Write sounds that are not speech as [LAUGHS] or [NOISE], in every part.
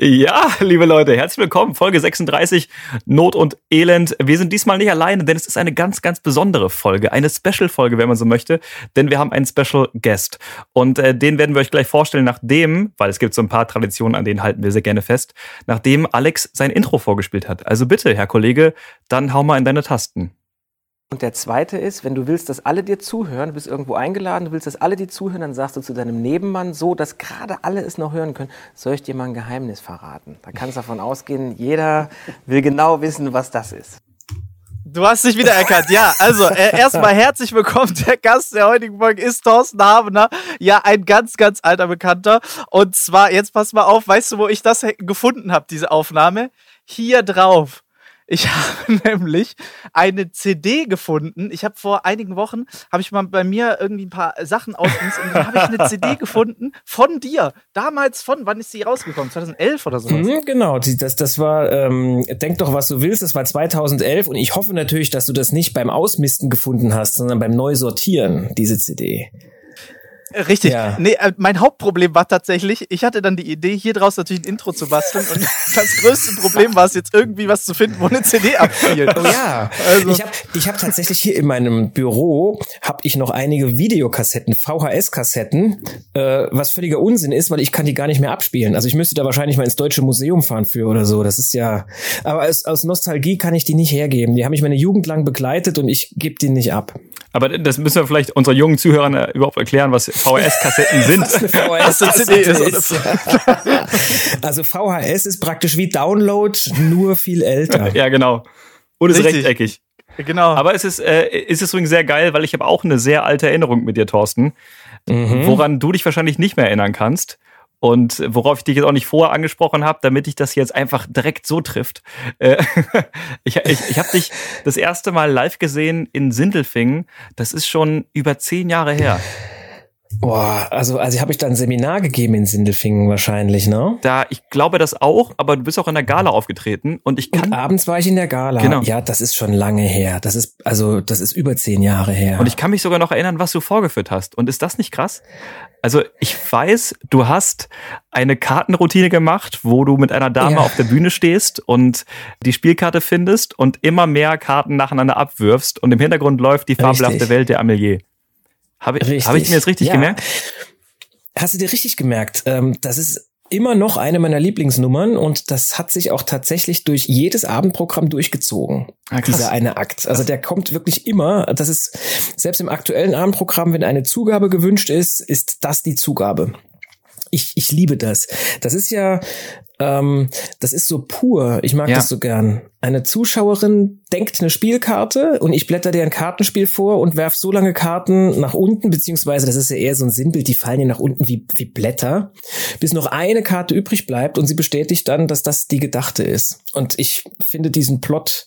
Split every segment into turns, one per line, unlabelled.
Ja, liebe Leute, herzlich willkommen. Folge 36, Not und Elend. Wir sind diesmal nicht alleine, denn es ist eine ganz, ganz besondere Folge. Eine Special-Folge, wenn man so möchte. Denn wir haben einen Special Guest. Und äh, den werden wir euch gleich vorstellen, nachdem, weil es gibt so ein paar Traditionen, an denen halten wir sehr gerne fest, nachdem Alex sein Intro vorgespielt hat. Also bitte, Herr Kollege, dann hau mal in deine Tasten.
Und der zweite ist, wenn du willst, dass alle dir zuhören, du bist irgendwo eingeladen, du willst, dass alle dir zuhören, dann sagst du zu deinem Nebenmann so, dass gerade alle es noch hören können, soll ich dir mal ein Geheimnis verraten? Da kannst du davon ausgehen, jeder will genau wissen, was das ist.
Du hast dich wieder erkannt, ja. Also, äh, erstmal herzlich willkommen. Der Gast der heutigen Folge ist Thorsten Habener. Ja, ein ganz, ganz alter Bekannter. Und zwar, jetzt pass mal auf, weißt du, wo ich das gefunden habe, diese Aufnahme? Hier drauf. Ich [LAUGHS] habe nämlich eine CD gefunden. Ich habe vor einigen Wochen, habe ich mal bei mir irgendwie ein paar Sachen ausgesucht und dann habe ich eine CD [LAUGHS] gefunden von dir. Damals von, wann ist sie rausgekommen? 2011 oder so? Mhm,
genau, das, das war, ähm, denk doch, was du willst, das war 2011 und ich hoffe natürlich, dass du das nicht beim Ausmisten gefunden hast, sondern beim Neusortieren, diese CD.
Richtig. Ja. Nee, äh, mein Hauptproblem war tatsächlich, ich hatte dann die Idee, hier draus natürlich ein Intro zu basteln und [LAUGHS] das größte Problem war es jetzt irgendwie was zu finden, wo eine CD abspielt.
Oh ja. Also. Ich habe ich hab tatsächlich hier in meinem Büro habe ich noch einige Videokassetten, VHS-Kassetten, äh, was völliger Unsinn ist, weil ich kann die gar nicht mehr abspielen. Also ich müsste da wahrscheinlich mal ins Deutsche Museum fahren für oder so. Das ist ja, aber aus, aus Nostalgie kann ich die nicht hergeben. Die haben mich meine Jugend lang begleitet und ich gebe die nicht ab.
Aber das müssen wir vielleicht unseren jungen Zuhörern äh, überhaupt erklären, was VHS-Kassetten [LAUGHS] sind. VHS-CD
ist. [LAUGHS] also VHS ist praktisch wie Download, nur viel älter.
ja, genau. Und ist Richtig. rechteckig. Genau. Aber es ist, äh, es ist übrigens sehr geil, weil ich habe auch eine sehr alte Erinnerung mit dir, Thorsten, mhm. woran du dich wahrscheinlich nicht mehr erinnern kannst. Und worauf ich dich jetzt auch nicht vorher angesprochen habe, damit dich das jetzt einfach direkt so trifft. Äh, [LAUGHS] ich ich, ich habe dich das erste Mal live gesehen in Sindelfingen. Das ist schon über zehn Jahre her.
Boah, also, also habe ich da ein Seminar gegeben in Sindelfingen wahrscheinlich, ne?
Da, ich glaube das auch, aber du bist auch in der Gala aufgetreten und ich kann. Und
abends war ich in der Gala. Genau. Ja, das ist schon lange her. Das ist, also, das ist über zehn Jahre her.
Und ich kann mich sogar noch erinnern, was du vorgeführt hast. Und ist das nicht krass? Also, ich weiß, du hast eine Kartenroutine gemacht, wo du mit einer Dame ja. auf der Bühne stehst und die Spielkarte findest und immer mehr Karten nacheinander abwirfst und im Hintergrund läuft die fabelhafte Welt der Amelie. Habe hab ich mir das richtig ja. gemerkt?
Hast du dir richtig gemerkt? Ähm, das ist immer noch eine meiner Lieblingsnummern und das hat sich auch tatsächlich durch jedes Abendprogramm durchgezogen. Ah, dieser eine Akt. Also der kommt wirklich immer. Das ist selbst im aktuellen Abendprogramm, wenn eine Zugabe gewünscht ist, ist das die Zugabe. Ich, ich liebe das. Das ist ja ähm, das ist so pur. Ich mag ja. das so gern. Eine Zuschauerin denkt eine Spielkarte und ich blätter dir ein Kartenspiel vor und werf so lange Karten nach unten, beziehungsweise das ist ja eher so ein Sinnbild, die fallen ja nach unten wie, wie Blätter, bis noch eine Karte übrig bleibt und sie bestätigt dann, dass das die gedachte ist. Und ich finde diesen Plot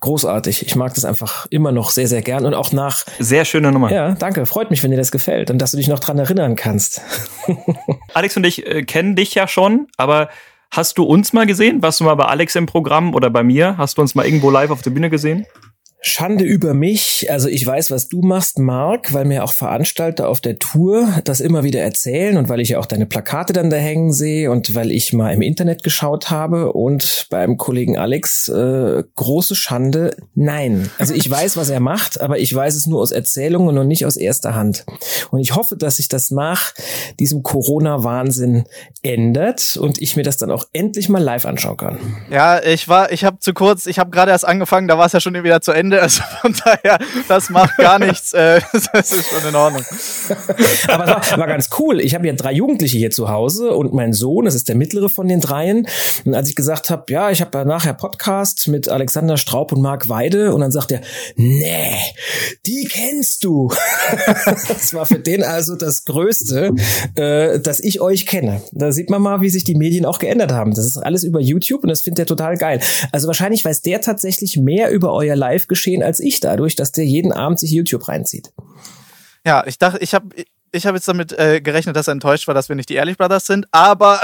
großartig. Ich mag das einfach immer noch sehr, sehr gern und auch nach.
Sehr schöne Nummer.
Ja, danke. Freut mich, wenn dir das gefällt und dass du dich noch dran erinnern kannst. [LAUGHS]
Alex und ich äh, kennen dich ja schon, aber hast du uns mal gesehen? Warst du mal bei Alex im Programm oder bei mir? Hast du uns mal irgendwo live auf der Bühne gesehen?
Schande über mich. Also ich weiß, was du machst, Marc, weil mir auch Veranstalter auf der Tour das immer wieder erzählen und weil ich ja auch deine Plakate dann da hängen sehe und weil ich mal im Internet geschaut habe und beim Kollegen Alex äh, große Schande. Nein. Also ich weiß, was er macht, aber ich weiß es nur aus Erzählungen und nicht aus erster Hand. Und ich hoffe, dass sich das nach diesem Corona-Wahnsinn ändert und ich mir das dann auch endlich mal live anschauen kann.
Ja, ich war, ich habe zu kurz, ich habe gerade erst angefangen, da war es ja schon wieder zu Ende Ende. Also von daher, das macht gar [LAUGHS] nichts. Äh, [LAUGHS] das ist schon in Ordnung.
Aber es war, war ganz cool. Ich habe ja drei Jugendliche hier zu Hause und mein Sohn, das ist der mittlere von den dreien. Und als ich gesagt habe, ja, ich habe nachher Podcast mit Alexander Straub und Marc Weide und dann sagt er, nee, die kennst du. [LAUGHS] das war für den also das Größte, äh, dass ich euch kenne. Da sieht man mal, wie sich die Medien auch geändert haben. Das ist alles über YouTube und das findet er total geil. Also wahrscheinlich weiß der tatsächlich mehr über euer Live geschehen als ich dadurch, dass der jeden Abend sich YouTube reinzieht.
Ja, ich dachte, ich habe ich habe jetzt damit äh, gerechnet, dass er enttäuscht war, dass wir nicht die Ehrlich Brothers sind, aber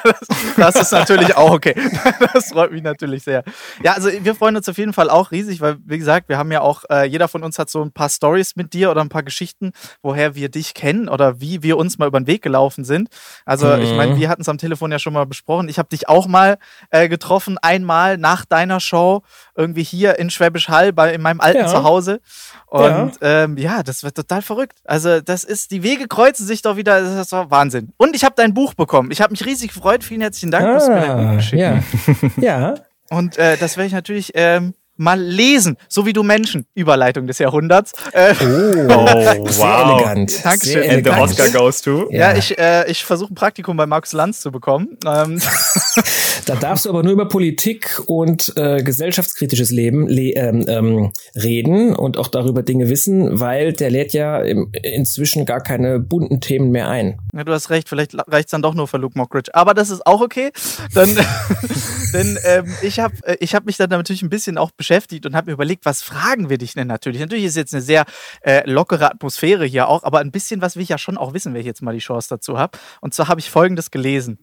[LAUGHS] das ist natürlich auch okay. [LAUGHS] das freut mich natürlich sehr. Ja, also wir freuen uns auf jeden Fall auch riesig, weil, wie gesagt, wir haben ja auch, äh, jeder von uns hat so ein paar Stories mit dir oder ein paar Geschichten, woher wir dich kennen oder wie wir uns mal über den Weg gelaufen sind. Also, mhm. ich meine, wir hatten es am Telefon ja schon mal besprochen. Ich habe dich auch mal äh, getroffen, einmal nach deiner Show, irgendwie hier in Schwäbisch Hall, bei, in meinem alten ja. Zuhause. Und ja. Ähm, ja, das wird total verrückt. Also, das ist, die Wege kreuzen sich doch wieder, das ist Wahnsinn. Und ich habe dein Buch bekommen. Ich habe mich riesig gefreut. Vielen herzlichen Dank,
ah, du mir dein Buch geschickt
Ja. ja. Und äh, das werde ich natürlich ähm, mal lesen, so wie du Menschen. Überleitung des Jahrhunderts.
Äh, oh, [LAUGHS] wow. Sehr elegant.
Dankeschön.
Sehr elegant. And Oscar goes to.
Ja, ja ich, äh, ich versuche ein Praktikum bei Markus Lanz zu bekommen. Ähm. [LAUGHS]
da darfst du aber nur über Politik und äh, gesellschaftskritisches Leben le ähm, ähm, reden und auch darüber Dinge wissen, weil der lädt ja im, inzwischen gar keine bunten Themen mehr ein.
Ja, du hast recht, vielleicht reicht es dann doch nur für Luke Mockridge. Aber das ist auch okay. Dann, [LAUGHS] denn ähm, ich habe äh, ich hab mich dann natürlich ein bisschen auch beschäftigt beschäftigt und habe mir überlegt, was fragen wir dich denn natürlich? Natürlich ist jetzt eine sehr äh, lockere Atmosphäre hier auch, aber ein bisschen was will ich ja schon auch wissen, wenn ich jetzt mal die Chance dazu habe. Und zwar habe ich Folgendes gelesen.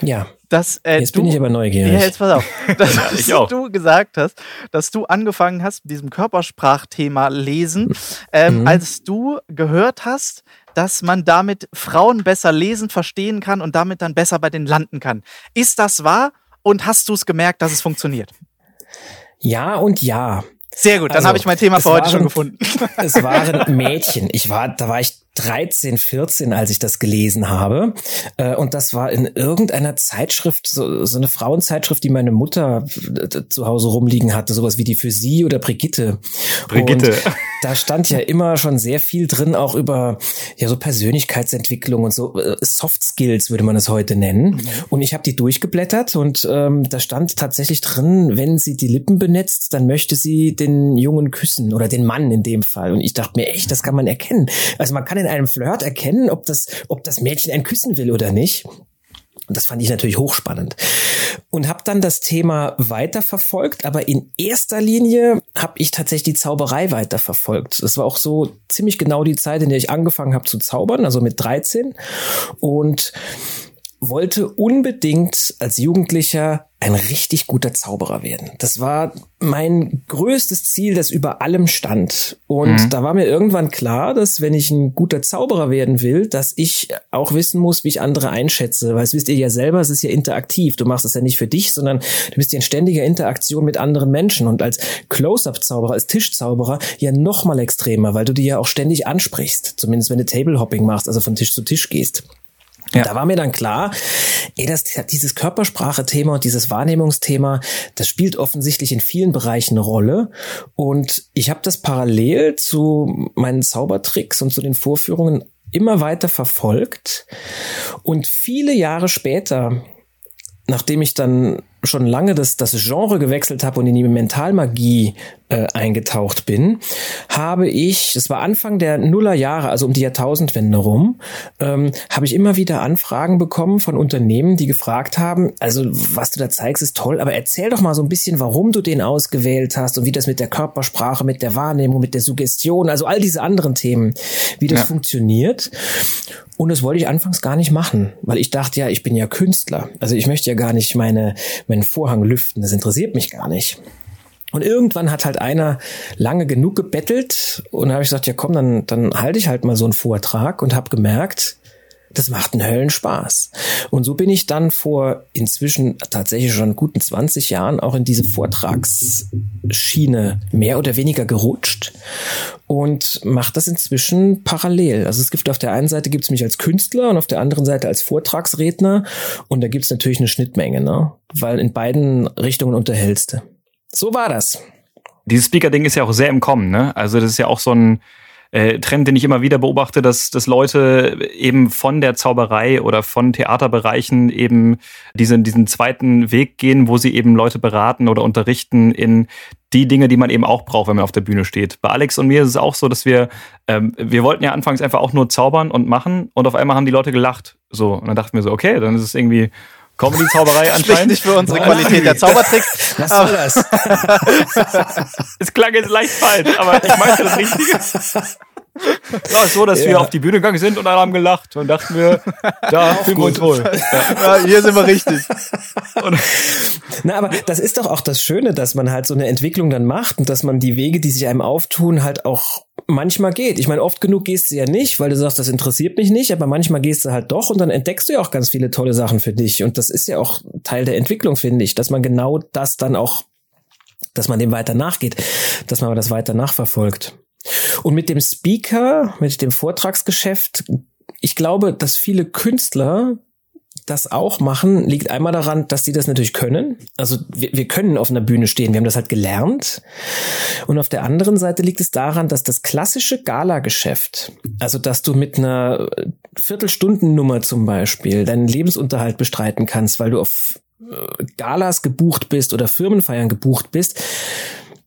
Ja.
Dass, äh,
jetzt
du,
bin ich aber neugierig.
Ja, jetzt pass auf. [LAUGHS] Dass ja, [LAUGHS] du gesagt hast, dass du angefangen hast mit diesem Körpersprachthema lesen, ähm, mhm. als du gehört hast, dass man damit Frauen besser lesen, verstehen kann und damit dann besser bei denen landen kann. Ist das wahr? Und hast du es gemerkt, dass es funktioniert?
Ja und ja.
Sehr gut, dann also, habe ich mein Thema für heute waren, schon gefunden. [LAUGHS]
Es waren Mädchen. Ich war, da war ich 13, 14, als ich das gelesen habe. Äh, und das war in irgendeiner Zeitschrift, so, so eine Frauenzeitschrift, die meine Mutter äh, zu Hause rumliegen hatte, sowas wie die für sie oder Brigitte.
Brigitte.
Und da stand ja immer schon sehr viel drin, auch über ja so Persönlichkeitsentwicklung und so äh, Soft Skills würde man es heute nennen. Mhm. Und ich habe die durchgeblättert und ähm, da stand tatsächlich drin, wenn sie die Lippen benetzt, dann möchte sie den Jungen küssen oder den Mann in dem Fall. Und ich dachte mir echt, das kann man erkennen. Also man kann in einem Flirt erkennen, ob das, ob das Mädchen einen küssen will oder nicht. Und das fand ich natürlich hochspannend. Und habe dann das Thema weiterverfolgt, aber in erster Linie habe ich tatsächlich die Zauberei weiterverfolgt. Das war auch so ziemlich genau die Zeit, in der ich angefangen habe zu zaubern, also mit 13. Und wollte unbedingt als Jugendlicher ein richtig guter Zauberer werden. Das war mein größtes Ziel, das über allem stand. Und mhm. da war mir irgendwann klar, dass wenn ich ein guter Zauberer werden will, dass ich auch wissen muss, wie ich andere einschätze. Weil es wisst ihr ja selber, es ist ja interaktiv. Du machst es ja nicht für dich, sondern du bist ja in ständiger Interaktion mit anderen Menschen. Und als Close-Up-Zauberer, als Tischzauberer ja noch mal extremer, weil du die ja auch ständig ansprichst. Zumindest wenn du Table-Hopping machst, also von Tisch zu Tisch gehst. Ja. Da war mir dann klar, ey, das, dieses Körpersprache-Thema und dieses Wahrnehmungsthema, das spielt offensichtlich in vielen Bereichen eine Rolle. Und ich habe das parallel zu meinen Zaubertricks und zu den Vorführungen immer weiter verfolgt. Und viele Jahre später, nachdem ich dann schon lange das, das Genre gewechselt habe und in die Mentalmagie äh, eingetaucht bin, habe ich, das war Anfang der Nullerjahre, also um die Jahrtausendwende rum, ähm, habe ich immer wieder Anfragen bekommen von Unternehmen, die gefragt haben, also was du da zeigst, ist toll, aber erzähl doch mal so ein bisschen, warum du den ausgewählt hast und wie das mit der Körpersprache, mit der Wahrnehmung, mit der Suggestion, also all diese anderen Themen, wie das ja. funktioniert. Und das wollte ich anfangs gar nicht machen, weil ich dachte ja, ich bin ja Künstler. Also ich möchte ja gar nicht meine, meinen Vorhang lüften. Das interessiert mich gar nicht. Und irgendwann hat halt einer lange genug gebettelt und habe ich gesagt, ja komm, dann, dann halte ich halt mal so einen Vortrag und habe gemerkt, das macht einen Höllenspaß. Und so bin ich dann vor inzwischen tatsächlich schon guten 20 Jahren auch in diese Vortragsschiene mehr oder weniger gerutscht und mache das inzwischen parallel. Also es gibt auf der einen Seite gibt es mich als Künstler und auf der anderen Seite als Vortragsredner und da gibt es natürlich eine Schnittmenge, ne? Weil in beiden Richtungen unterhältst du. So war das.
Dieses Speaker-Ding ist ja auch sehr im Kommen, ne? Also das ist ja auch so ein äh, Trend, den ich immer wieder beobachte, dass, dass Leute eben von der Zauberei oder von Theaterbereichen eben diesen, diesen zweiten Weg gehen, wo sie eben Leute beraten oder unterrichten in die Dinge, die man eben auch braucht, wenn man auf der Bühne steht. Bei Alex und mir ist es auch so, dass wir, ähm, wir wollten ja anfangs einfach auch nur zaubern und machen und auf einmal haben die Leute gelacht. So, und dann dachten wir so, okay, dann ist es irgendwie Comedy-Zauberei anscheinend.
nicht für unsere Qualität der Zaubertricks.
Was soll das? [LAUGHS]
es klang jetzt leicht falsch, aber ich meinte das Richtige. [LAUGHS] [LAUGHS] Ja, so, dass ja. wir auf die Bühne gegangen sind und alle haben gelacht und dachten wir, da fühlen wir uns wohl.
Ja. ja. hier sind wir richtig. [LAUGHS]
Na, aber das ist doch auch das Schöne, dass man halt so eine Entwicklung dann macht und dass man die Wege, die sich einem auftun, halt auch manchmal geht. Ich meine, oft genug gehst du ja nicht, weil du sagst, das interessiert mich nicht, aber manchmal gehst du halt doch und dann entdeckst du ja auch ganz viele tolle Sachen für dich. Und das ist ja auch Teil der Entwicklung, finde ich, dass man genau das dann auch, dass man dem weiter nachgeht, dass man das weiter nachverfolgt. Und mit dem Speaker, mit dem Vortragsgeschäft, ich glaube, dass viele Künstler das auch machen, liegt einmal daran, dass sie das natürlich können. Also wir, wir können auf einer Bühne stehen, wir haben das halt gelernt. Und auf der anderen Seite liegt es daran, dass das klassische Gala-Geschäft, also dass du mit einer Viertelstundennummer zum Beispiel deinen Lebensunterhalt bestreiten kannst, weil du auf äh, Galas gebucht bist oder Firmenfeiern gebucht bist,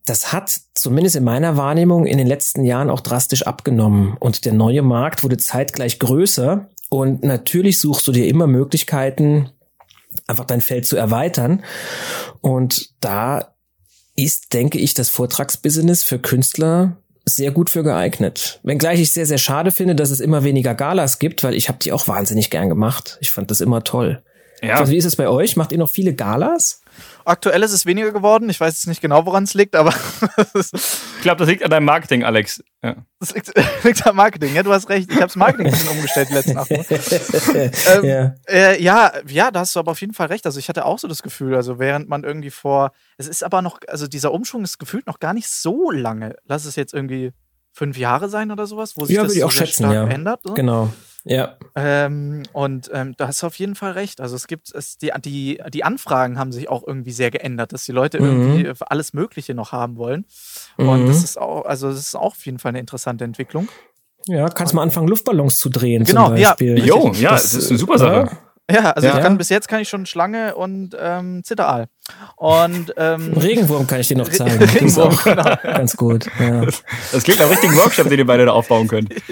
das hat zumindest in meiner Wahrnehmung in den letzten Jahren auch drastisch abgenommen und der neue Markt wurde zeitgleich größer und natürlich suchst du dir immer Möglichkeiten, einfach dein Feld zu erweitern. Und da ist, denke ich, das Vortragsbusiness für Künstler sehr gut für geeignet. Wenngleich ich sehr, sehr schade finde, dass es immer weniger Galas gibt, weil ich habe die auch wahnsinnig gern gemacht. Ich fand das immer toll. Ja. Also, wie ist es bei euch? Macht ihr noch viele Galas?
Aktuell ist es weniger geworden. Ich weiß jetzt nicht genau, woran es liegt, aber. [LAUGHS]
ich glaube, das liegt an deinem Marketing, Alex. Ja.
Das liegt, [LAUGHS] liegt am Marketing, ja, du hast recht. Ich habe das Marketing ein bisschen umgestellt die letzten acht [LAUGHS] ähm, ja. Äh, ja, ja, da hast du aber auf jeden Fall recht. Also ich hatte auch so das Gefühl, also während man irgendwie vor. Es ist aber noch, also dieser Umschwung ist gefühlt noch gar nicht so lange. Lass es jetzt irgendwie fünf Jahre sein oder sowas, wo sich
ja,
das
so auch schätzen, ja.
ändert. So.
Genau. Ja.
Ähm, und ähm, da hast du auf jeden Fall recht. Also es gibt es, die, die, die Anfragen haben sich auch irgendwie sehr geändert, dass die Leute mhm. irgendwie alles Mögliche noch haben wollen. Mhm. Und das ist auch, also das ist auch auf jeden Fall eine interessante Entwicklung.
Ja, kannst mal anfangen, Luftballons zu drehen.
Genau, zum
Beispiel. ja. Jo, ja, das, das ist eine super Sache.
Ja. Also ja. Kann, bis jetzt kann ich schon Schlange und ähm, Zitteraal. Und ähm, [LAUGHS]
Regenwurm kann ich dir noch zeigen. [LAUGHS] Regenwurm, genau. Ganz gut. Ja.
Das klingt nach richtigen Workshop, den ihr beide da aufbauen könnt. [LAUGHS]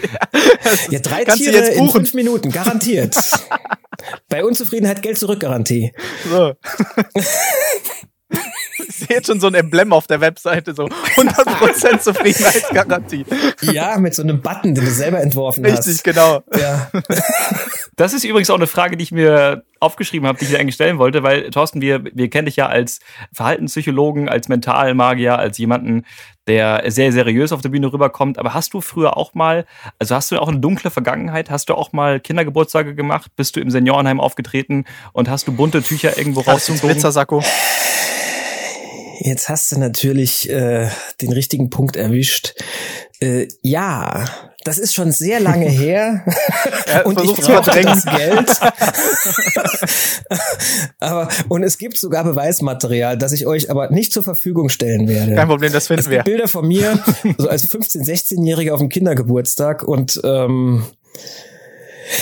Ja, ja drei Tiere in fünf Minuten, garantiert. Bei Unzufriedenheit Geld zurück Garantie. So.
Ich sehe jetzt schon so ein Emblem auf der Webseite, so 100% Zufriedenheitsgarantie.
Ja, mit so einem Button, den du selber entworfen
Richtig,
hast.
Richtig, genau. Ja.
Das ist übrigens auch eine Frage, die ich mir aufgeschrieben habe, die ich dir eigentlich stellen wollte, weil Thorsten, wir, wir kennen dich ja als Verhaltenspsychologen, als Mentalmagier, als jemanden, der sehr seriös auf der Bühne rüberkommt. Aber hast du früher auch mal, also hast du auch eine dunkle Vergangenheit? Hast du auch mal Kindergeburtstage gemacht? Bist du im Seniorenheim aufgetreten und hast du bunte Tücher irgendwo rausgezogen?
Glitzersacko.
Jetzt hast du natürlich äh, den richtigen Punkt erwischt. Äh, ja, das ist schon sehr lange [LAUGHS] her
ja, und ich brauche das Geld. [LAUGHS]
aber und es gibt sogar Beweismaterial, das ich euch aber nicht zur Verfügung stellen werde.
Kein Problem, das finden wir.
Bilder von mir, [LAUGHS] so als 15, 16-Jähriger auf dem Kindergeburtstag und ähm,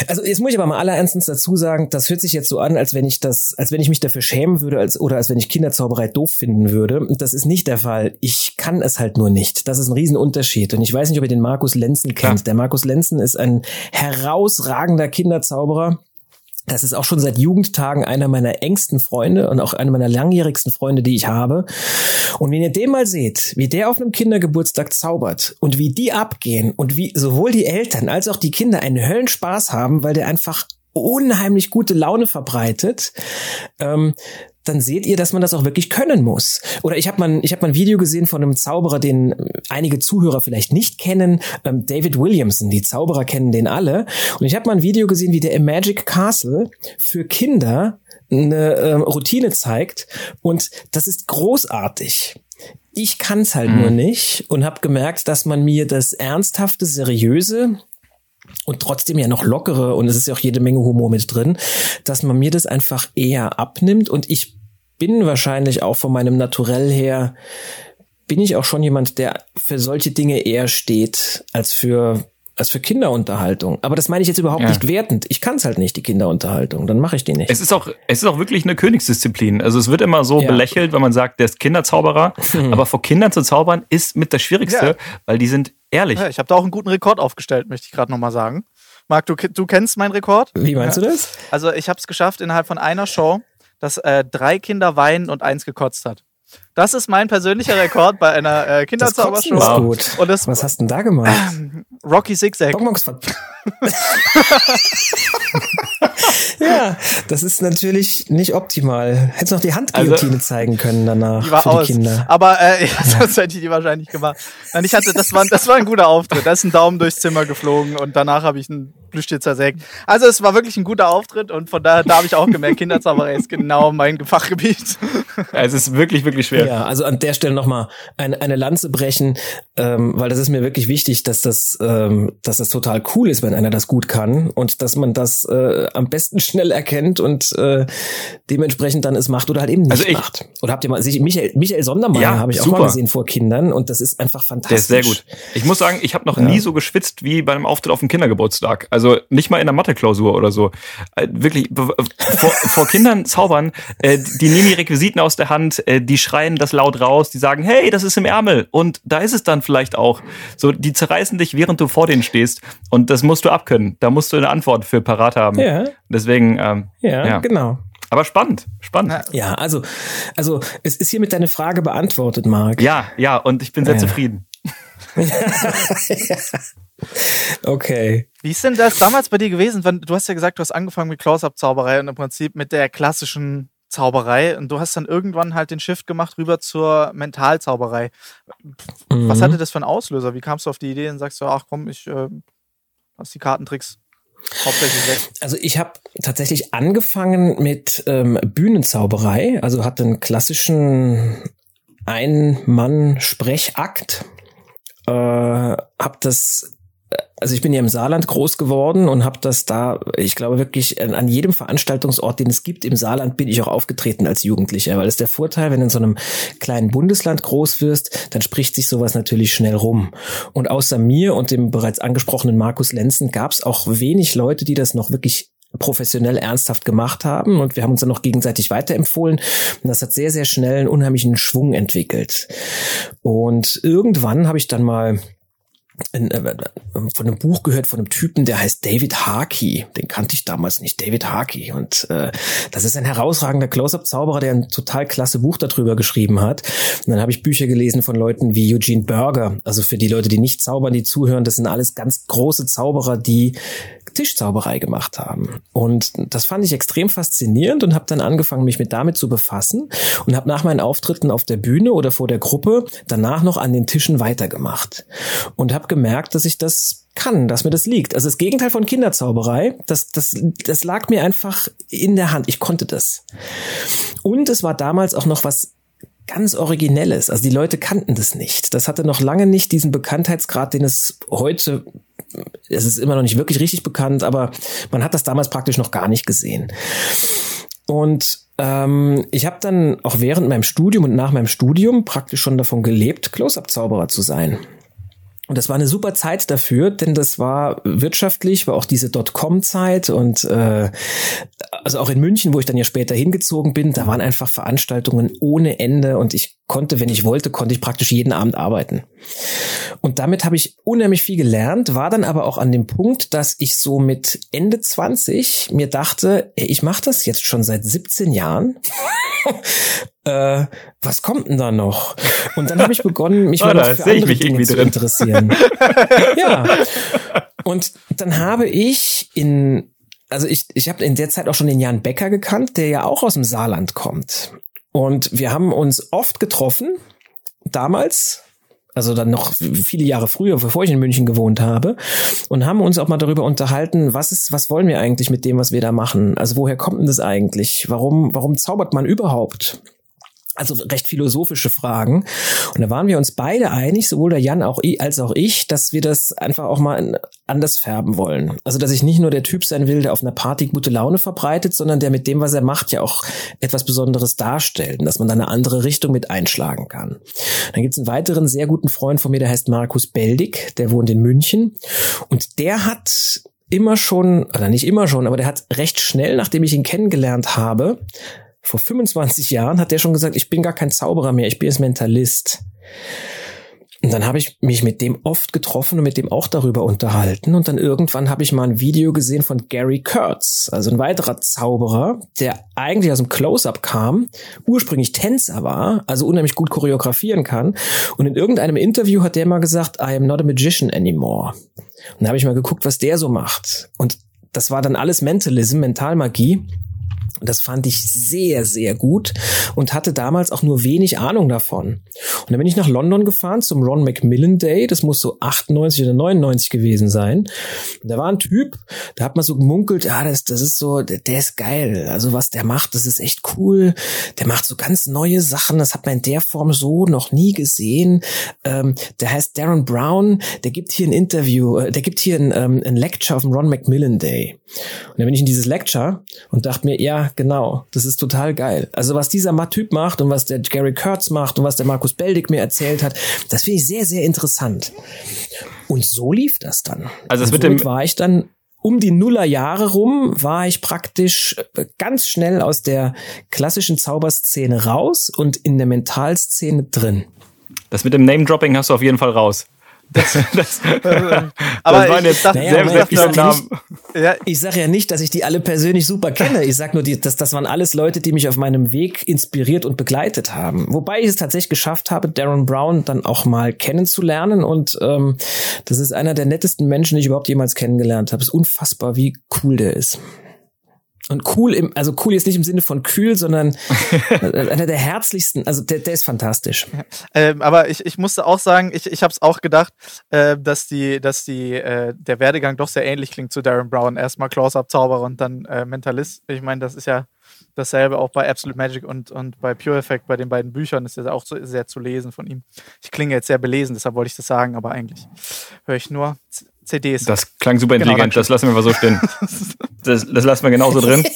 also jetzt muss ich aber mal allerernstens dazu sagen, das hört sich jetzt so an, als wenn ich das, als wenn ich mich dafür schämen würde, als oder als wenn ich Kinderzauberei doof finden würde. Das ist nicht der Fall. Ich kann es halt nur nicht. Das ist ein Riesenunterschied. Und ich weiß nicht, ob ihr den Markus Lenzen kennt. Klar. Der Markus Lenzen ist ein herausragender Kinderzauberer das ist auch schon seit Jugendtagen einer meiner engsten Freunde und auch einer meiner langjährigsten Freunde, die ich habe. Und wenn ihr den mal seht, wie der auf einem Kindergeburtstag zaubert und wie die abgehen und wie sowohl die Eltern als auch die Kinder einen Höllenspaß haben, weil der einfach unheimlich gute Laune verbreitet, ähm, dann seht ihr, dass man das auch wirklich können muss. Oder ich habe mal, ich hab mal ein Video gesehen von einem Zauberer, den einige Zuhörer vielleicht nicht kennen, ähm, David Williamson. Die Zauberer kennen den alle. Und ich habe mal ein Video gesehen, wie der im Magic Castle für Kinder eine ähm, Routine zeigt. Und das ist großartig. Ich kann es halt mhm. nur nicht und habe gemerkt, dass man mir das ernsthafte, seriöse und trotzdem ja noch lockere und es ist ja auch jede Menge Humor mit drin, dass man mir das einfach eher abnimmt. Und ich bin wahrscheinlich auch von meinem Naturell her, bin ich auch schon jemand, der für solche Dinge eher steht, als für als für Kinderunterhaltung. Aber das meine ich jetzt überhaupt ja. nicht wertend. Ich kann es halt nicht, die Kinderunterhaltung. Dann mache ich die nicht.
Es ist auch, es ist auch wirklich eine Königsdisziplin. Also es wird immer so ja. belächelt, wenn man sagt, der ist Kinderzauberer. Aber vor Kindern zu zaubern ist mit das Schwierigste, ja. weil die sind ehrlich.
ich habe da auch einen guten Rekord aufgestellt, möchte ich gerade nochmal sagen. Marc, du, du kennst meinen Rekord?
Wie meinst du das?
Also ich habe es geschafft, innerhalb von einer Show dass äh, drei Kinder weinen und eins gekotzt hat. Das ist mein persönlicher Rekord bei einer äh, Kinderzaubershow.
Das wow. gut. Und das, Was hast du denn da gemacht? Ähm,
Rocky Zigzag. [LAUGHS]
ja, das ist natürlich nicht optimal. Hättest noch die Handguillotine also, zeigen können danach die war für aus. die Kinder.
Aber äh, [LAUGHS] ja, sonst hätte ich die wahrscheinlich gemacht. Nein, ich hatte, das war, das war ein guter Auftritt. Da ist ein Daumen durchs Zimmer geflogen und danach habe ich ein Plüschtier zersägt. Also es war wirklich ein guter Auftritt und von daher da habe ich auch gemerkt, Kinderzauberei ist genau mein Fachgebiet.
es ist wirklich, wirklich schwer.
Ja, also an der Stelle nochmal eine, eine Lanze brechen, ähm, weil das ist mir wirklich wichtig, dass das, ähm, dass das total cool ist, wenn einer das gut kann und dass man das äh, am besten [LAUGHS] schnell erkennt und äh, dementsprechend dann es macht oder halt eben nicht also ich, macht. Oder habt ihr mal, Michael, Michael Sondermeier ja, habe ich super. auch mal gesehen vor Kindern und das ist einfach fantastisch.
Der ist sehr gut. Ich muss sagen, ich habe noch ja. nie so geschwitzt wie bei einem Auftritt auf dem Kindergeburtstag. Also nicht mal in der Mathe-Klausur oder so. Äh, wirklich, vor, vor Kindern zaubern, äh, die nehmen die Requisiten aus der Hand, äh, die schreien das laut raus, die sagen, hey, das ist im Ärmel. Und da ist es dann vielleicht auch. So, die zerreißen dich, während du vor denen stehst. Und das musst du abkönnen. Da musst du eine Antwort für parat haben. Ja. Deswegen, ähm,
ja, ja, genau.
Aber spannend, spannend.
Ja, also, also es ist hiermit deine Frage beantwortet, Marc.
Ja, ja, und ich bin sehr ja. zufrieden. [LAUGHS]
okay.
Wie ist denn das damals bei dir gewesen? Du hast ja gesagt, du hast angefangen mit Close-Up-Zauberei und im Prinzip mit der klassischen Zauberei und du hast dann irgendwann halt den Shift gemacht rüber zur Mentalzauberei. Mhm. Was hatte das für einen Auslöser? Wie kamst du auf die Idee und sagst du, ach komm, ich äh, hast die Kartentricks hauptsächlich weg?
Also ich habe tatsächlich angefangen mit ähm, Bühnenzauberei, also hatte einen klassischen Ein-Mann-Sprechakt. Äh, hab das also ich bin ja im Saarland groß geworden und habe das da, ich glaube wirklich an jedem Veranstaltungsort, den es gibt im Saarland, bin ich auch aufgetreten als Jugendlicher, weil das ist der Vorteil, wenn du in so einem kleinen Bundesland groß wirst, dann spricht sich sowas natürlich schnell rum. Und außer mir und dem bereits angesprochenen Markus Lenzen gab es auch wenig Leute, die das noch wirklich professionell ernsthaft gemacht haben und wir haben uns dann noch gegenseitig weiterempfohlen und das hat sehr, sehr schnell einen unheimlichen Schwung entwickelt. Und irgendwann habe ich dann mal in, äh, von einem Buch gehört von einem Typen, der heißt David Harkey. Den kannte ich damals nicht, David Harkey. Und äh, das ist ein herausragender Close-Up-Zauberer, der ein total klasse Buch darüber geschrieben hat. Und dann habe ich Bücher gelesen von Leuten wie Eugene Berger. Also für die Leute, die nicht zaubern, die zuhören, das sind alles ganz große Zauberer, die Tischzauberei gemacht haben. Und das fand ich extrem faszinierend und habe dann angefangen, mich mit damit zu befassen und habe nach meinen Auftritten auf der Bühne oder vor der Gruppe danach noch an den Tischen weitergemacht und habe gemerkt, dass ich das kann, dass mir das liegt. Also das Gegenteil von Kinderzauberei, das, das, das lag mir einfach in der Hand. Ich konnte das. Und es war damals auch noch was ganz Originelles. Also die Leute kannten das nicht. Das hatte noch lange nicht diesen Bekanntheitsgrad, den es heute, es ist immer noch nicht wirklich richtig bekannt, aber man hat das damals praktisch noch gar nicht gesehen. Und ähm, ich habe dann auch während meinem Studium und nach meinem Studium praktisch schon davon gelebt, Close-up-Zauberer zu sein. Und das war eine super Zeit dafür, denn das war wirtschaftlich, war auch diese Dotcom-Zeit und äh, also auch in München, wo ich dann ja später hingezogen bin, da waren einfach Veranstaltungen ohne Ende und ich konnte, wenn ich wollte, konnte ich praktisch jeden Abend arbeiten. Und damit habe ich unheimlich viel gelernt, war dann aber auch an dem Punkt, dass ich so mit Ende 20 mir dachte, ey, ich mache das jetzt schon seit 17 Jahren. Äh, was kommt denn da noch? Und dann habe ich begonnen, mich [LAUGHS] oh, mal für andere Dinge zu drin. interessieren. [LAUGHS] ja. Und dann habe ich in also ich, ich habe in der Zeit auch schon den Jan Becker gekannt, der ja auch aus dem Saarland kommt. Und wir haben uns oft getroffen, damals, also dann noch viele Jahre früher, bevor ich in München gewohnt habe, und haben uns auch mal darüber unterhalten, was ist, was wollen wir eigentlich mit dem, was wir da machen? Also woher kommt denn das eigentlich? Warum, warum zaubert man überhaupt? Also recht philosophische Fragen. Und da waren wir uns beide einig, sowohl der Jan auch ich, als auch ich, dass wir das einfach auch mal anders färben wollen. Also dass ich nicht nur der Typ sein will, der auf einer Party gute Laune verbreitet, sondern der mit dem, was er macht, ja auch etwas Besonderes darstellt und dass man da eine andere Richtung mit einschlagen kann. Dann gibt es einen weiteren sehr guten Freund von mir, der heißt Markus Beldig, der wohnt in München und der hat immer schon, oder nicht immer schon, aber der hat recht schnell, nachdem ich ihn kennengelernt habe, vor 25 Jahren hat der schon gesagt, ich bin gar kein Zauberer mehr, ich bin jetzt Mentalist. Und dann habe ich mich mit dem oft getroffen und mit dem auch darüber unterhalten. Und dann irgendwann habe ich mal ein Video gesehen von Gary Kurtz, also ein weiterer Zauberer, der eigentlich aus dem Close-Up kam, ursprünglich Tänzer war, also unheimlich gut choreografieren kann. Und in irgendeinem Interview hat der mal gesagt, I am not a magician anymore. Und da habe ich mal geguckt, was der so macht. Und das war dann alles Mentalism, Mentalmagie. Das fand ich sehr, sehr gut und hatte damals auch nur wenig Ahnung davon. Und dann bin ich nach London gefahren zum Ron Macmillan Day. Das muss so 98 oder 99 gewesen sein. Und da war ein Typ, da hat man so gemunkelt, ja, das, das ist so, der, der ist geil. Also was der macht, das ist echt cool. Der macht so ganz neue Sachen. Das hat man in der Form so noch nie gesehen. Ähm, der heißt Darren Brown. Der gibt hier ein Interview, äh, der gibt hier ein, ähm, ein Lecture auf dem Ron Macmillan Day. Und dann bin ich in dieses Lecture und dachte mir, ja, genau. Das ist total geil. Also was dieser Typ macht und was der Gary Kurtz macht und was der Markus Beldig mir erzählt hat, das finde ich sehr, sehr interessant. Und so lief das dann. Also das mit dem war ich dann um die Nullerjahre rum war ich praktisch äh, ganz schnell aus der klassischen Zauberszene raus und in der Mentalszene drin.
Das mit dem Name-Dropping hast du auf jeden Fall raus. [LAUGHS] Das, das,
aber das waren jetzt naja, sehr viele
Namen. Ja. Ich sage ja nicht, dass ich die alle persönlich super kenne. Ich sage nur, die, dass das waren alles Leute, die mich auf meinem Weg inspiriert und begleitet haben. Wobei ich es tatsächlich geschafft habe, Darren Brown dann auch mal kennenzulernen. Und ähm, das ist einer der nettesten Menschen, die ich überhaupt jemals kennengelernt habe. Es ist unfassbar, wie cool der ist. Und cool im, also cool jetzt nicht im Sinne von kühl, sondern [LAUGHS] einer der herzlichsten, also der, der ist fantastisch.
Ähm, aber ich, ich musste auch sagen, ich, ich habe es auch gedacht, äh, dass die, dass die, äh, der Werdegang doch sehr ähnlich klingt zu Darren Brown. Erstmal Close-Up-Zauberer und dann äh, Mentalist. Ich meine, das ist ja dasselbe auch bei Absolute Magic und, und bei Pure Effect, bei den beiden Büchern ist ja auch so, sehr zu lesen von ihm. Ich klinge jetzt sehr belesen, deshalb wollte ich das sagen, aber eigentlich höre ich nur CDs.
Das klang super genau, intelligent, genau, das lassen wir mal so stehen. [LAUGHS] Das, das lassen wir genauso drin. [LAUGHS]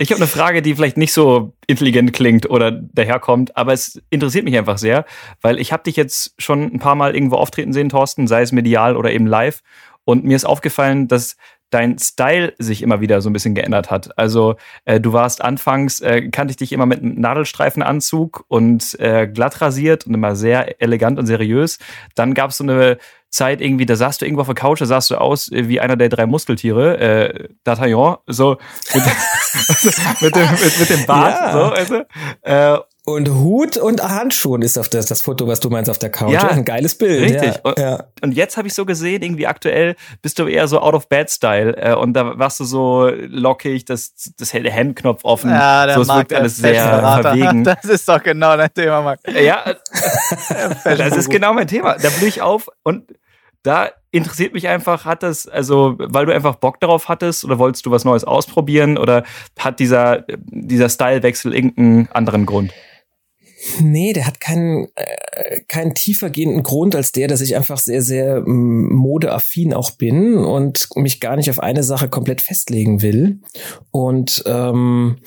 Ich habe eine Frage, die vielleicht nicht so intelligent klingt oder daherkommt, aber es interessiert mich einfach sehr, weil ich habe dich jetzt schon ein paar Mal irgendwo auftreten sehen, Thorsten, sei es medial oder eben live. Und mir ist aufgefallen, dass dein Style sich immer wieder so ein bisschen geändert hat. Also äh, du warst anfangs, äh, kannte ich dich immer mit einem Nadelstreifenanzug und äh, glatt rasiert und immer sehr elegant und seriös. Dann gab es so eine Zeit irgendwie, da saßt du irgendwo auf der Couch, da sahst du aus wie einer der drei Muskeltiere, äh, D'Artagnan, so mit, [LAUGHS] mit, dem, mit, mit dem Bart, ja. so, weißt du?
Äh, und Hut und Handschuhen ist auf das, das Foto, was du meinst auf der Couch.
Ja,
ein geiles Bild.
Richtig. Ja, und, ja. und jetzt habe ich so gesehen, irgendwie aktuell bist du eher so out of bed Style äh, und da warst du so lockig, das, das der Hemdknopf offen. Ja, der so, es wirkt alles sehr verwegen. [LAUGHS]
Das ist doch genau dein Thema, Marc.
Ja, [LAUGHS] das ist genau mein Thema. Da blühe ich auf und da interessiert mich einfach, hat das, also, weil du einfach Bock darauf hattest oder wolltest du was Neues ausprobieren oder hat dieser, dieser Stylewechsel irgendeinen anderen Grund?
Nee, der hat keinen, äh, keinen tiefergehenden Grund als der, dass ich einfach sehr, sehr mm, modeaffin auch bin und mich gar nicht auf eine Sache komplett festlegen will. Und ähm,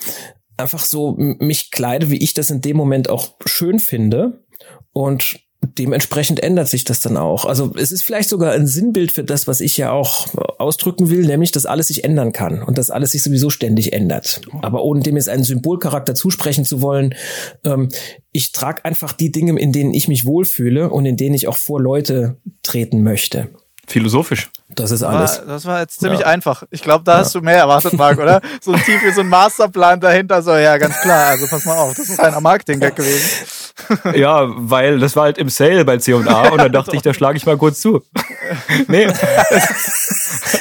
einfach so mich kleide, wie ich das in dem Moment auch schön finde. Und dementsprechend ändert sich das dann auch. Also es ist vielleicht sogar ein Sinnbild für das, was ich ja auch ausdrücken will, nämlich, dass alles sich ändern kann und dass alles sich sowieso ständig ändert. Aber ohne dem jetzt einen Symbolcharakter zusprechen zu wollen, ähm, ich trage einfach die Dinge, in denen ich mich wohlfühle und in denen ich auch vor Leute treten möchte.
Philosophisch.
Das ist alles.
War, das war jetzt ziemlich ja. einfach. Ich glaube, da ja. hast du mehr erwartet, Marc, oder? So ein Tief wie so ein Masterplan dahinter. So, ja, ganz klar. Also pass mal auf, das ist ein Marketing-Gag gewesen. [LAUGHS]
Ja, weil das war halt im Sale bei C&A und dann dachte ich, da [LAUGHS] schlage ich mal kurz zu. [LAUGHS]
nee.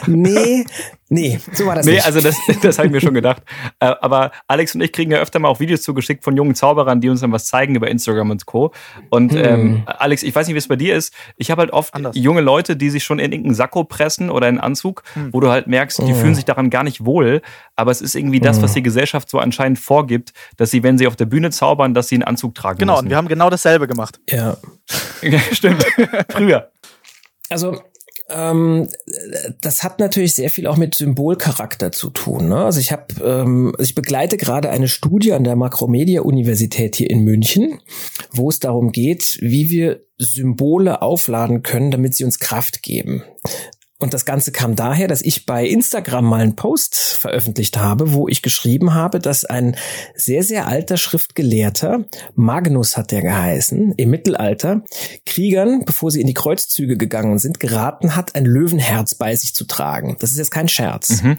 nee, nee, so war das nee, nicht.
Nee, also das, [LAUGHS] das habe ich mir schon gedacht. Äh, aber Alex und ich kriegen ja öfter mal auch Videos zugeschickt von jungen Zauberern, die uns dann was zeigen über Instagram und Co. Und hm. ähm, Alex, ich weiß nicht, wie es bei dir ist. Ich habe halt oft Anders. junge Leute, die sich schon in irgendeinen Sakko pressen oder in einen Anzug, hm. wo du halt merkst, die hm. fühlen sich daran gar nicht wohl. Aber es ist irgendwie das, was hm. die Gesellschaft so anscheinend vorgibt, dass sie, wenn sie auf der Bühne zaubern, dass sie einen Anzug tragen
genau,
müssen.
Genau, und wir haben genau dasselbe gemacht.
Ja. [LAUGHS]
Stimmt. [LAUGHS] Früher.
Also ähm, das hat natürlich sehr viel auch mit Symbolcharakter zu tun. Ne? Also ich habe, ähm, ich begleite gerade eine Studie an der Makromedia Universität hier in München, wo es darum geht, wie wir Symbole aufladen können, damit sie uns Kraft geben. Und das Ganze kam daher, dass ich bei Instagram mal einen Post veröffentlicht habe, wo ich geschrieben habe, dass ein sehr, sehr alter Schriftgelehrter, Magnus hat der geheißen, im Mittelalter, Kriegern, bevor sie in die Kreuzzüge gegangen sind, geraten hat, ein Löwenherz bei sich zu tragen. Das ist jetzt kein Scherz. Mhm.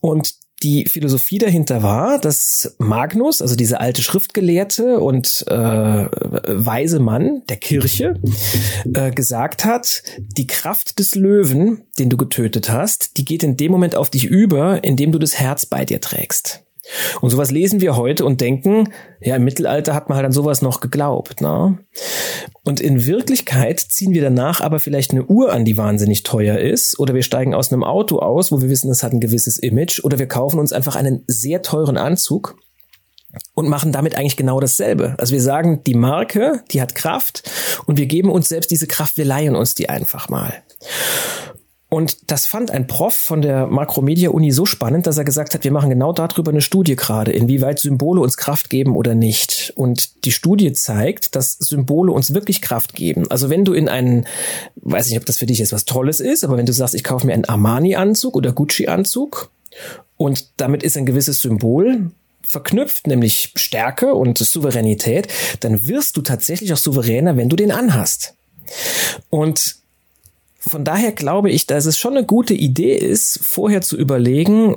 Und die Philosophie dahinter war, dass Magnus, also dieser alte Schriftgelehrte und äh, weise Mann der Kirche, [LAUGHS] äh, gesagt hat, die Kraft des Löwen, den du getötet hast, die geht in dem Moment auf dich über, indem du das Herz bei dir trägst. Und sowas lesen wir heute und denken, ja, im Mittelalter hat man halt an sowas noch geglaubt. Ne? Und in Wirklichkeit ziehen wir danach aber vielleicht eine Uhr an, die wahnsinnig teuer ist, oder wir steigen aus einem Auto aus, wo wir wissen, es hat ein gewisses Image, oder wir kaufen uns einfach einen sehr teuren Anzug und machen damit eigentlich genau dasselbe. Also wir sagen, die Marke, die hat Kraft und wir geben uns selbst diese Kraft, wir leihen uns die einfach mal. Und das fand ein Prof von der Makromedia-Uni so spannend, dass er gesagt hat, wir machen genau darüber eine Studie gerade, inwieweit Symbole uns Kraft geben oder nicht. Und die Studie zeigt, dass Symbole uns wirklich Kraft geben. Also wenn du in einen, weiß nicht, ob das für dich jetzt was Tolles ist, aber wenn du sagst, ich kaufe mir einen Armani-Anzug oder Gucci-Anzug und damit ist ein gewisses Symbol verknüpft, nämlich Stärke und Souveränität, dann wirst du tatsächlich auch souveräner, wenn du den anhast. Und von daher glaube ich, dass es schon eine gute Idee ist, vorher zu überlegen,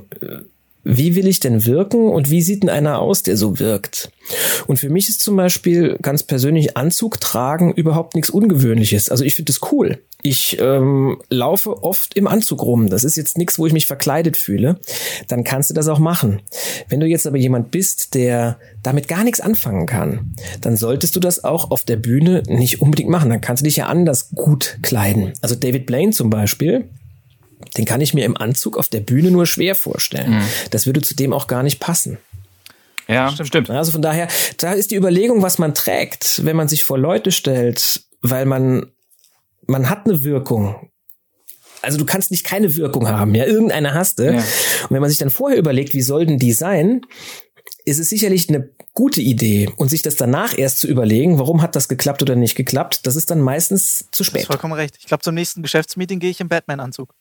wie will ich denn wirken und wie sieht denn einer aus, der so wirkt? Und für mich ist zum Beispiel ganz persönlich Anzug tragen überhaupt nichts Ungewöhnliches. Also ich finde es cool. Ich ähm, laufe oft im Anzug rum. Das ist jetzt nichts, wo ich mich verkleidet fühle. Dann kannst du das auch machen. Wenn du jetzt aber jemand bist, der damit gar nichts anfangen kann, dann solltest du das auch auf der Bühne nicht unbedingt machen. Dann kannst du dich ja anders gut kleiden. Also David Blaine zum Beispiel, den kann ich mir im Anzug auf der Bühne nur schwer vorstellen. Mhm. Das würde zudem auch gar nicht passen.
Ja, stimmt. stimmt.
Also von daher, da ist die Überlegung, was man trägt, wenn man sich vor Leute stellt, weil man, man hat eine Wirkung. Also du kannst nicht keine Wirkung haben, ja, irgendeine hast du. Ja. Und wenn man sich dann vorher überlegt, wie soll denn die sein, ist es sicherlich eine gute Idee. Und sich das danach erst zu überlegen, warum hat das geklappt oder nicht geklappt, das ist dann meistens zu spät. Du hast
vollkommen recht. Ich glaube, zum nächsten Geschäftsmeeting gehe ich im Batman-Anzug.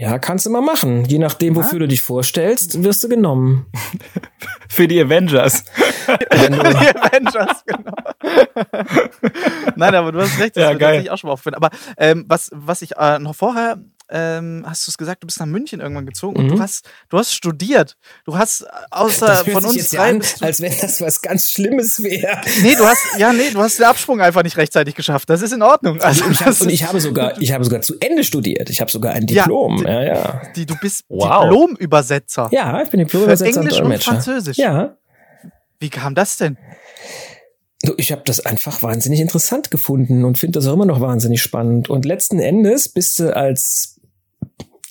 Ja, kannst du mal machen. Je nachdem, wofür ja? du dich vorstellst, wirst du genommen. [LAUGHS]
Für die Avengers. [LAUGHS]
Für die Avengers, genau. Nein, aber du hast recht, das ja, geil. ich auch schon mal auffinden. Aber ähm, was, was ich äh, noch vorher ähm, hast du es gesagt, du bist nach München irgendwann gezogen mhm. und du hast, du hast studiert. Du hast außer
das
von uns
rein, an, als wenn das was ganz Schlimmes wäre.
Nee, du hast, ja, nee, du hast den Absprung einfach nicht rechtzeitig geschafft. Das ist in Ordnung.
Also, und, ich hab, und ich habe sogar, [LAUGHS] ich habe sogar zu Ende studiert. Ich habe sogar ein Diplom. Ja, ja. ja.
Die, du bist wow. Diplomübersetzer.
Ja, ich bin Diplomübersetzer
Englisch und, und Französisch.
Ja.
Wie kam das denn?
Ich habe das einfach wahnsinnig interessant gefunden und finde das auch immer noch wahnsinnig spannend. Und letzten Endes bist du als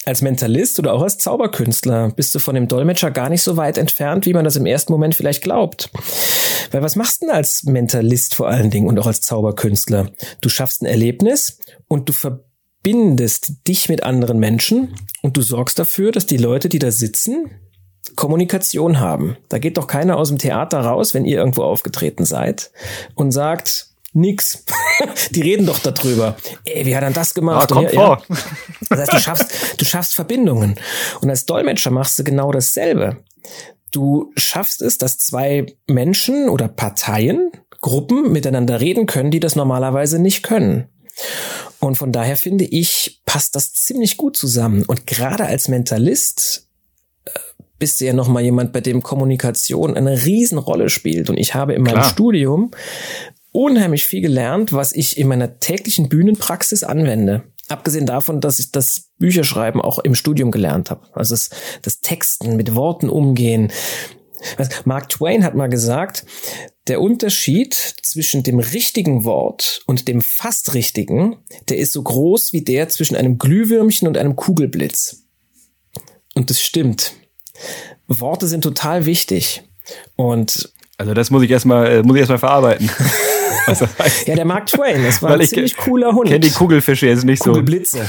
als Mentalist oder auch als Zauberkünstler bist du von dem Dolmetscher gar nicht so weit entfernt, wie man das im ersten Moment vielleicht glaubt. Weil was machst du denn als Mentalist vor allen Dingen und auch als Zauberkünstler? Du schaffst ein Erlebnis und du verbindest dich mit anderen Menschen und du sorgst dafür, dass die Leute, die da sitzen, Kommunikation haben. Da geht doch keiner aus dem Theater raus, wenn ihr irgendwo aufgetreten seid und sagt, Nix. [LAUGHS] Die reden doch darüber. Ey, wie hat er das gemacht?
Ah, kommt ja, vor.
Ja. [LAUGHS] Das heißt, du schaffst, du schaffst Verbindungen. Und als Dolmetscher machst du genau dasselbe. Du schaffst es, dass zwei Menschen oder Parteien, Gruppen miteinander reden können, die das normalerweise nicht können. Und von daher finde ich, passt das ziemlich gut zusammen. Und gerade als Mentalist äh, bist du ja noch mal jemand, bei dem Kommunikation eine Riesenrolle spielt. Und ich habe in meinem Klar. Studium unheimlich viel gelernt, was ich in meiner täglichen Bühnenpraxis anwende. Abgesehen davon, dass ich das Bücherschreiben auch im Studium gelernt habe. Also das, das Texten, mit Worten umgehen. Mark Twain hat mal gesagt, der Unterschied zwischen dem richtigen Wort und dem fast richtigen, der ist so groß wie der zwischen einem Glühwürmchen und einem Kugelblitz. Und das stimmt. Worte sind total wichtig. Und
also das muss ich erstmal, äh, muss ich erstmal verarbeiten. [LAUGHS] [LAUGHS]
ja, der Mark Twain, das war Weil ein ziemlich cooler Hund. Ich
kenne die Kugelfische jetzt nicht so. Kugelblitze.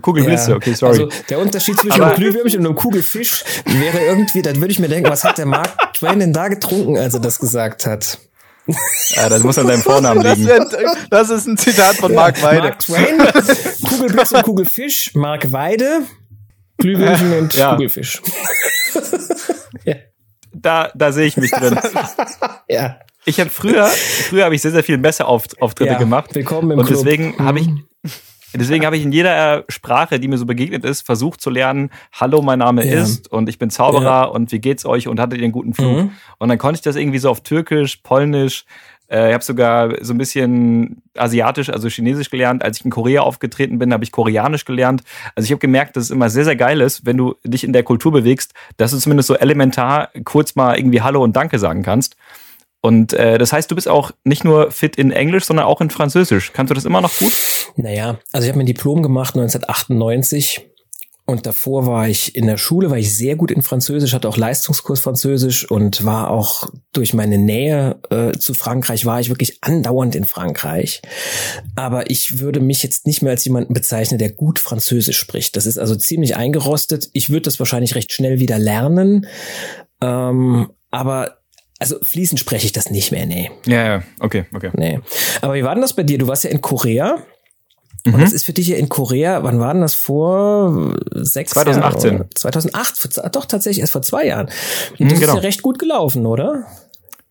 Kugelblitze, ja. okay, sorry. Also
der Unterschied zwischen Aber einem Glühwürmchen und einem Kugelfisch wäre irgendwie, dann würde ich mir denken, was hat der Mark Twain denn da getrunken, als er das gesagt hat?
Ja, das muss an deinem [LAUGHS] Vornamen liegen.
Das, wär, das ist ein Zitat von Mark Weide. Mark [LAUGHS] Twain,
Kugelblitz und Kugelfisch, Mark Weide, Glühwürmchen und ja. Kugelfisch.
ja. Da, da sehe ich mich drin.
ja.
Ich habe früher, früher habe ich sehr, sehr viel Messeauftritte ja, gemacht.
Willkommen im
Und
Club.
deswegen habe ich, mhm. deswegen habe ich in jeder Sprache, die mir so begegnet ist, versucht zu lernen, hallo, mein Name ja. ist und ich bin Zauberer ja. und wie geht's euch und hattet ihr einen guten Flug? Mhm. Und dann konnte ich das irgendwie so auf Türkisch, Polnisch, äh, ich habe sogar so ein bisschen asiatisch, also chinesisch gelernt. Als ich in Korea aufgetreten bin, habe ich koreanisch gelernt. Also ich habe gemerkt, dass es immer sehr, sehr geil ist, wenn du dich in der Kultur bewegst, dass du zumindest so elementar kurz mal irgendwie Hallo und Danke sagen kannst. Und äh, das heißt, du bist auch nicht nur fit in Englisch, sondern auch in Französisch. Kannst du das immer noch gut?
Naja, also ich habe mein Diplom gemacht 1998 und davor war ich in der Schule, war ich sehr gut in Französisch, hatte auch Leistungskurs Französisch und war auch durch meine Nähe äh, zu Frankreich, war ich wirklich andauernd in Frankreich. Aber ich würde mich jetzt nicht mehr als jemanden bezeichnen, der gut Französisch spricht. Das ist also ziemlich eingerostet. Ich würde das wahrscheinlich recht schnell wieder lernen. Ähm, aber also fließend spreche ich das nicht mehr, nee.
Ja, ja, okay, okay.
Nee. Aber wie war denn das bei dir? Du warst ja in Korea. Mhm. Und das ist für dich ja in Korea, wann war denn das vor sechs
2018.
Jahren? 2008, doch tatsächlich erst vor zwei Jahren. Und das mhm, genau. ist ja recht gut gelaufen, oder?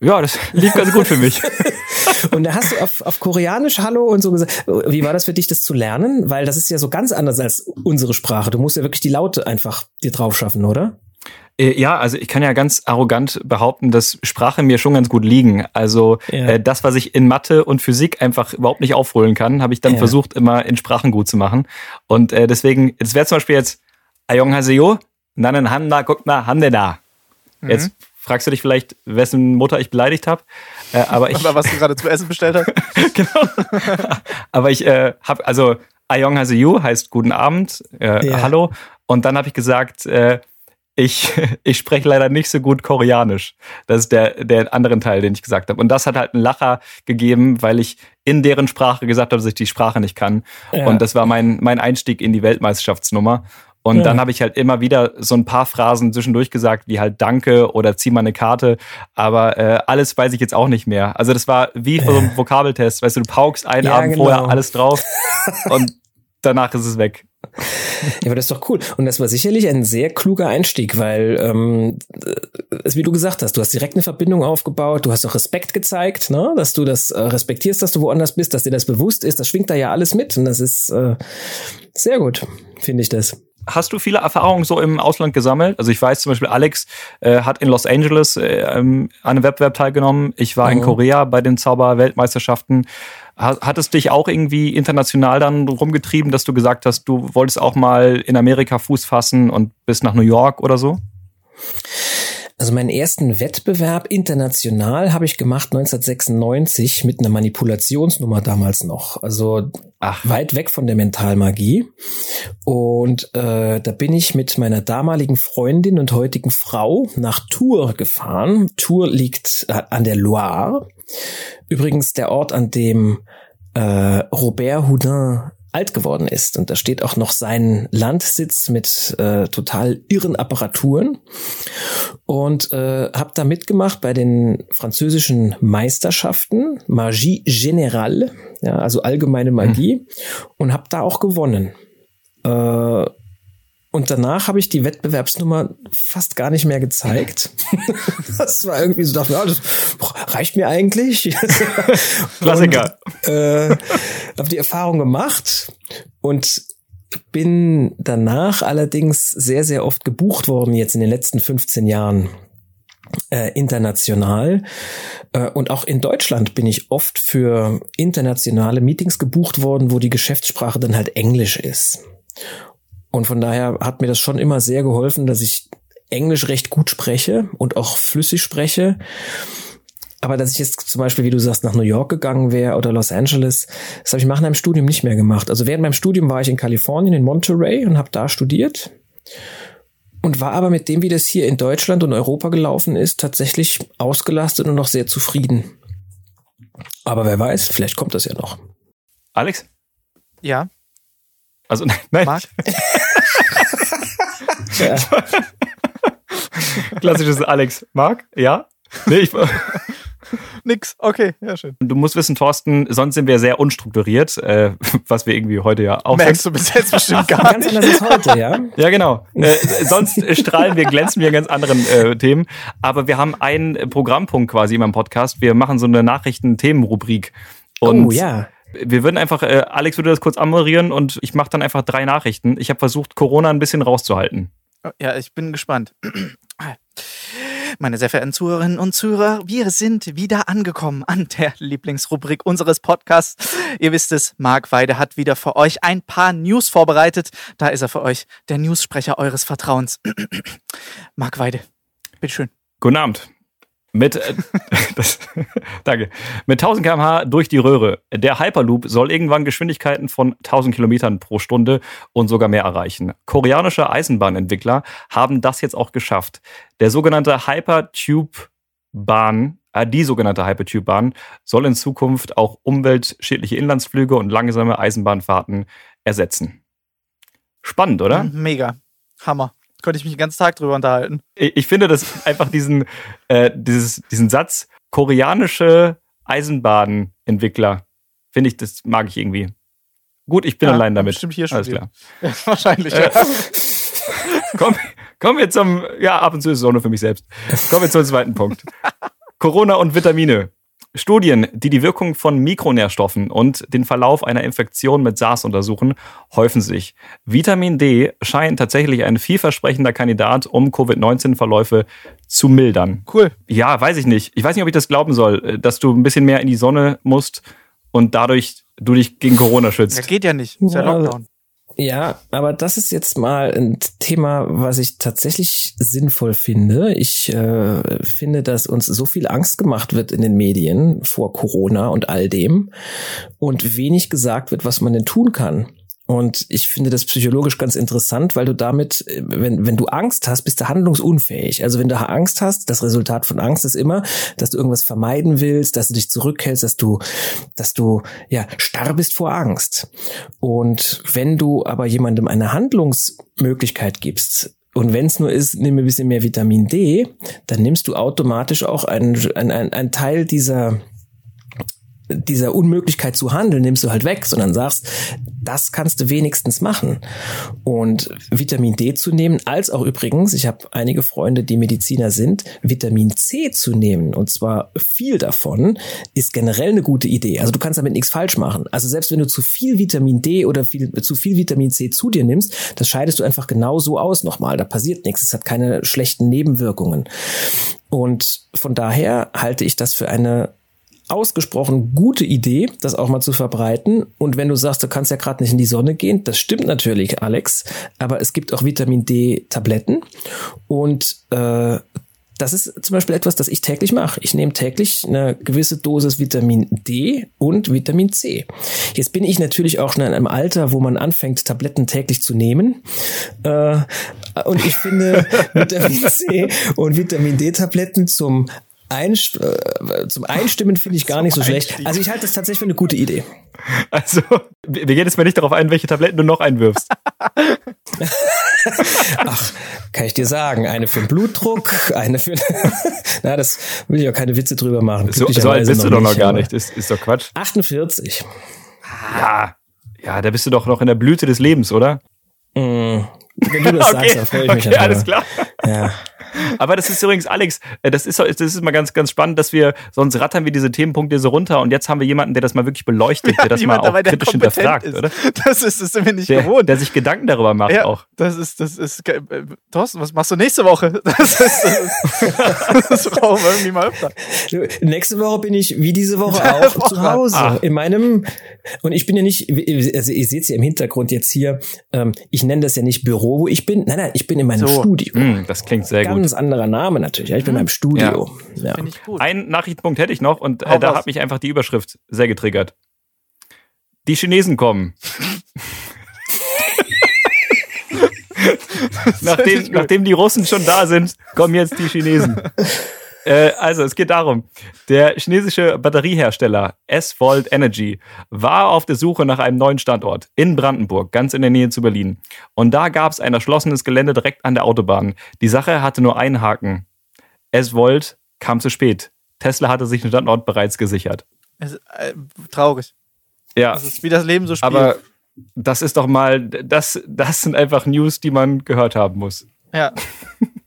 Ja, das lief ganz gut für mich. [LAUGHS]
und da hast du auf, auf Koreanisch Hallo und so gesagt. Wie war das für dich, das zu lernen? Weil das ist ja so ganz anders als unsere Sprache. Du musst ja wirklich die Laute einfach dir drauf schaffen, oder?
Äh, ja, also ich kann ja ganz arrogant behaupten, dass Sprache mir schon ganz gut liegen. Also ja. äh, das, was ich in Mathe und Physik einfach überhaupt nicht aufholen kann, habe ich dann ja. versucht, immer in Sprachen gut zu machen. Und äh, deswegen, es wäre zum Beispiel jetzt Ayong Haseo, Nanen Gokna Handeda. Mhm. Jetzt fragst du dich vielleicht, wessen Mutter ich beleidigt habe. Äh, aber ich,
Oder was du gerade zu essen bestellt hast. [LAUGHS]
genau. aber ich äh, habe, also Ayong Haseo heißt guten Abend, äh, ja. hallo. Und dann habe ich gesagt, äh, ich, [LAUGHS] ich spreche leider nicht so gut Koreanisch. Das ist der, der anderen Teil, den ich gesagt habe. Und das hat halt einen Lacher gegeben, weil ich in deren Sprache gesagt habe, dass ich die Sprache nicht kann. Ja. Und das war mein, mein Einstieg in die Weltmeisterschaftsnummer. Und ja. dann habe ich halt immer wieder so ein paar Phrasen zwischendurch gesagt, wie halt Danke oder zieh mal eine Karte. Aber äh, alles weiß ich jetzt auch nicht mehr. Also das war wie für so einen Vokabeltest. Weißt du, du paukst einen Abend genau. vorher alles drauf [LAUGHS] und danach ist es weg.
Ja, aber das ist doch cool. Und das war sicherlich ein sehr kluger Einstieg, weil, ähm, wie du gesagt hast, du hast direkt eine Verbindung aufgebaut, du hast auch Respekt gezeigt, ne? dass du das äh, respektierst, dass du woanders bist, dass dir das bewusst ist. Das schwingt da ja alles mit und das ist äh, sehr gut, finde ich das.
Hast du viele Erfahrungen so im Ausland gesammelt? Also ich weiß zum Beispiel, Alex äh, hat in Los Angeles äh, an einem Wettbewerb teilgenommen. Ich war mhm. in Korea bei den Zauberweltmeisterschaften. Hat es dich auch irgendwie international dann rumgetrieben, dass du gesagt hast, du wolltest auch mal in Amerika Fuß fassen und bist nach New York oder so?
Also meinen ersten Wettbewerb international habe ich gemacht 1996 mit einer Manipulationsnummer damals noch. Also Ach. weit weg von der Mentalmagie. Und äh, da bin ich mit meiner damaligen Freundin und heutigen Frau nach Tours gefahren. Tours liegt äh, an der Loire. Übrigens der Ort, an dem äh, Robert Houdin alt geworden ist. Und da steht auch noch sein Landsitz mit äh, total irren Apparaturen. Und äh, habe da mitgemacht bei den französischen Meisterschaften, Magie Générale, ja, also allgemeine Magie, mhm. und habe da auch gewonnen. Äh, und danach habe ich die Wettbewerbsnummer fast gar nicht mehr gezeigt. [LAUGHS] das war irgendwie so, dachte, ja, das reicht mir eigentlich. [LAUGHS]
Klassiker.
äh, habe die Erfahrung gemacht und bin danach allerdings sehr, sehr oft gebucht worden, jetzt in den letzten 15 Jahren. Äh, international äh, und auch in Deutschland bin ich oft für internationale Meetings gebucht worden, wo die Geschäftssprache dann halt Englisch ist. Und von daher hat mir das schon immer sehr geholfen, dass ich Englisch recht gut spreche und auch flüssig spreche. Aber dass ich jetzt zum Beispiel, wie du sagst, nach New York gegangen wäre oder Los Angeles, das habe ich nach meinem Studium nicht mehr gemacht. Also während meinem Studium war ich in Kalifornien, in Monterey und habe da studiert und war aber mit dem, wie das hier in Deutschland und Europa gelaufen ist, tatsächlich ausgelastet und noch sehr zufrieden. Aber wer weiß, vielleicht kommt das ja noch.
Alex?
Ja.
Also [LAUGHS] nein. Marc? [LAUGHS] ja. Klassisches Alex. Marc? Ja? Nee, ich, [LAUGHS]
Nix. Okay, ja, schön.
Du musst wissen, Thorsten, sonst sind wir sehr unstrukturiert, äh, was wir irgendwie heute ja auch
Merkst sind. du bis jetzt bestimmt gar
nicht. Ganz anders als heute, ja?
Ja, genau. Äh, sonst strahlen wir, glänzen wir in ganz anderen äh, Themen. Aber wir haben einen Programmpunkt quasi in meinem Podcast. Wir machen so eine Nachrichten-Themen-Rubrik.
oh, ja.
Wir würden einfach, äh, Alex würde das kurz anmoderieren und ich mache dann einfach drei Nachrichten. Ich habe versucht, Corona ein bisschen rauszuhalten.
Ja, ich bin gespannt. Meine sehr verehrten Zuhörerinnen und Zuhörer, wir sind wieder angekommen an der Lieblingsrubrik unseres Podcasts. Ihr wisst es, Marc Weide hat wieder für euch ein paar News vorbereitet. Da ist er für euch, der Newssprecher eures Vertrauens. [CLEARS THROAT] Marc Weide, bitteschön.
Guten Abend. Mit, äh, [LAUGHS] das, danke. Mit 1000 km/h durch die Röhre. Der Hyperloop soll irgendwann Geschwindigkeiten von 1000 Kilometern pro Stunde und sogar mehr erreichen. Koreanische Eisenbahnentwickler haben das jetzt auch geschafft. Der sogenannte Hypertube-Bahn, äh, die sogenannte Hypertube-Bahn, soll in Zukunft auch umweltschädliche Inlandsflüge und langsame Eisenbahnfahrten ersetzen. Spannend, oder?
Mega. Hammer könnte ich mich den ganzen Tag drüber unterhalten.
Ich, ich finde das einfach diesen, äh, dieses, diesen Satz, koreanische Eisenbahnentwickler, finde ich, das mag ich irgendwie. Gut, ich bin ja, allein damit.
Stimmt hier schon.
Alles klar.
Ja, [LAUGHS] wahrscheinlich, äh, ja. [LAUGHS]
Komm, kommen wir zum, ja, ab und zu ist es auch nur für mich selbst. Kommen wir zum zweiten Punkt. [LAUGHS] Corona und Vitamine. Studien, die die Wirkung von Mikronährstoffen und den Verlauf einer Infektion mit SARS untersuchen, häufen sich. Vitamin D scheint tatsächlich ein vielversprechender Kandidat, um Covid-19-Verläufe zu mildern.
Cool.
Ja, weiß ich nicht. Ich weiß nicht, ob ich das glauben soll, äh, dass du ein bisschen mehr in die Sonne musst und dadurch du dich gegen Corona schützt.
Das geht ja nicht. Ist ja Lockdown.
Ja, aber das ist jetzt mal ein Thema, was ich tatsächlich sinnvoll finde. Ich äh, finde, dass uns so viel Angst gemacht wird in den Medien vor Corona und all dem und wenig gesagt wird, was man denn tun kann. Und ich finde das psychologisch ganz interessant, weil du damit, wenn, wenn du Angst hast, bist du handlungsunfähig. Also wenn du Angst hast, das Resultat von Angst ist immer, dass du irgendwas vermeiden willst, dass du dich zurückhältst, dass du, dass du, ja, starr bist vor Angst. Und wenn du aber jemandem eine Handlungsmöglichkeit gibst, und wenn es nur ist, nimm ein bisschen mehr Vitamin D, dann nimmst du automatisch auch einen, einen, einen Teil dieser, dieser Unmöglichkeit zu handeln nimmst du halt weg, sondern sagst, das kannst du wenigstens machen. Und Vitamin D zu nehmen, als auch übrigens, ich habe einige Freunde, die Mediziner sind, Vitamin C zu nehmen, und zwar viel davon, ist generell eine gute Idee. Also du kannst damit nichts falsch machen. Also selbst wenn du zu viel Vitamin D oder viel, zu viel Vitamin C zu dir nimmst, das scheidest du einfach genauso aus nochmal. Da passiert nichts. Es hat keine schlechten Nebenwirkungen. Und von daher halte ich das für eine ausgesprochen gute Idee, das auch mal zu verbreiten. Und wenn du sagst, du kannst ja gerade nicht in die Sonne gehen, das stimmt natürlich, Alex. Aber es gibt auch Vitamin D-Tabletten und äh, das ist zum Beispiel etwas, das ich täglich mache. Ich nehme täglich eine gewisse Dosis Vitamin D und Vitamin C. Jetzt bin ich natürlich auch schon in einem Alter, wo man anfängt, Tabletten täglich zu nehmen. Äh, und ich finde [LAUGHS] Vitamin C und Vitamin D-Tabletten zum Einst äh, zum Einstimmen finde ich gar nicht so schlecht. Also ich halte das tatsächlich für eine gute Idee.
Also, wir gehen jetzt mal nicht darauf ein, welche Tabletten du noch einwirfst. [LAUGHS]
Ach, kann ich dir sagen. Eine für den Blutdruck, eine für. [LAUGHS] Na, das will ich auch keine Witze drüber machen.
So, so alt bist du doch noch gar nicht. Ist, ist doch Quatsch.
48.
Ja, ja, da bist du doch noch in der Blüte des Lebens, oder?
Mm, wenn du das okay, [LAUGHS] sagst, dann freue ich
okay,
mich.
Alles klar.
Ja.
Aber das ist übrigens, Alex, äh, das ist, das ist mal ganz, ganz spannend, dass wir, sonst rattern wir diese Themenpunkte so runter und jetzt haben wir jemanden, der das mal wirklich beleuchtet, der das mal auch dabei, kritisch hinterfragt, ist. oder?
Das ist, das sind wir nicht
der,
gewohnt.
Der sich Gedanken darüber macht ja, auch.
Das ist, das ist, äh, Thorsten, was machst du nächste Woche? [LAUGHS] Das ist, das, ist, das brauchen wir irgendwie mal öfter.
Nächste Woche bin ich, wie diese Woche [LAUGHS] auch, zu Hause. Ach. In meinem, und ich bin ja nicht, also ihr seht es ja im Hintergrund jetzt hier, ähm, ich nenne das ja nicht Büro, wo ich bin. Nein, nein, ich bin in meinem so. Studio.
Mm, das klingt sehr
Ganz
gut.
Ganz anderer Name natürlich. Ja, ich bin mhm. im Studio.
Ja. ja. Ich gut. Einen Nachrichtenpunkt hätte ich noch und äh, da hat mich einfach die Überschrift sehr getriggert. Die Chinesen kommen. [LAUGHS] nachdem, nachdem die Russen schon da sind, kommen jetzt die Chinesen. [LAUGHS] Äh, also, es geht darum, der chinesische Batteriehersteller S-Volt Energy war auf der Suche nach einem neuen Standort in Brandenburg, ganz in der Nähe zu Berlin. Und da gab es ein erschlossenes Gelände direkt an der Autobahn. Die Sache hatte nur einen Haken. S-Volt kam zu spät. Tesla hatte sich den Standort bereits gesichert.
Ist, äh, traurig.
Ja.
Das ist wie das Leben so spielt.
Aber das ist doch mal, das, das sind einfach News, die man gehört haben muss.
Ja.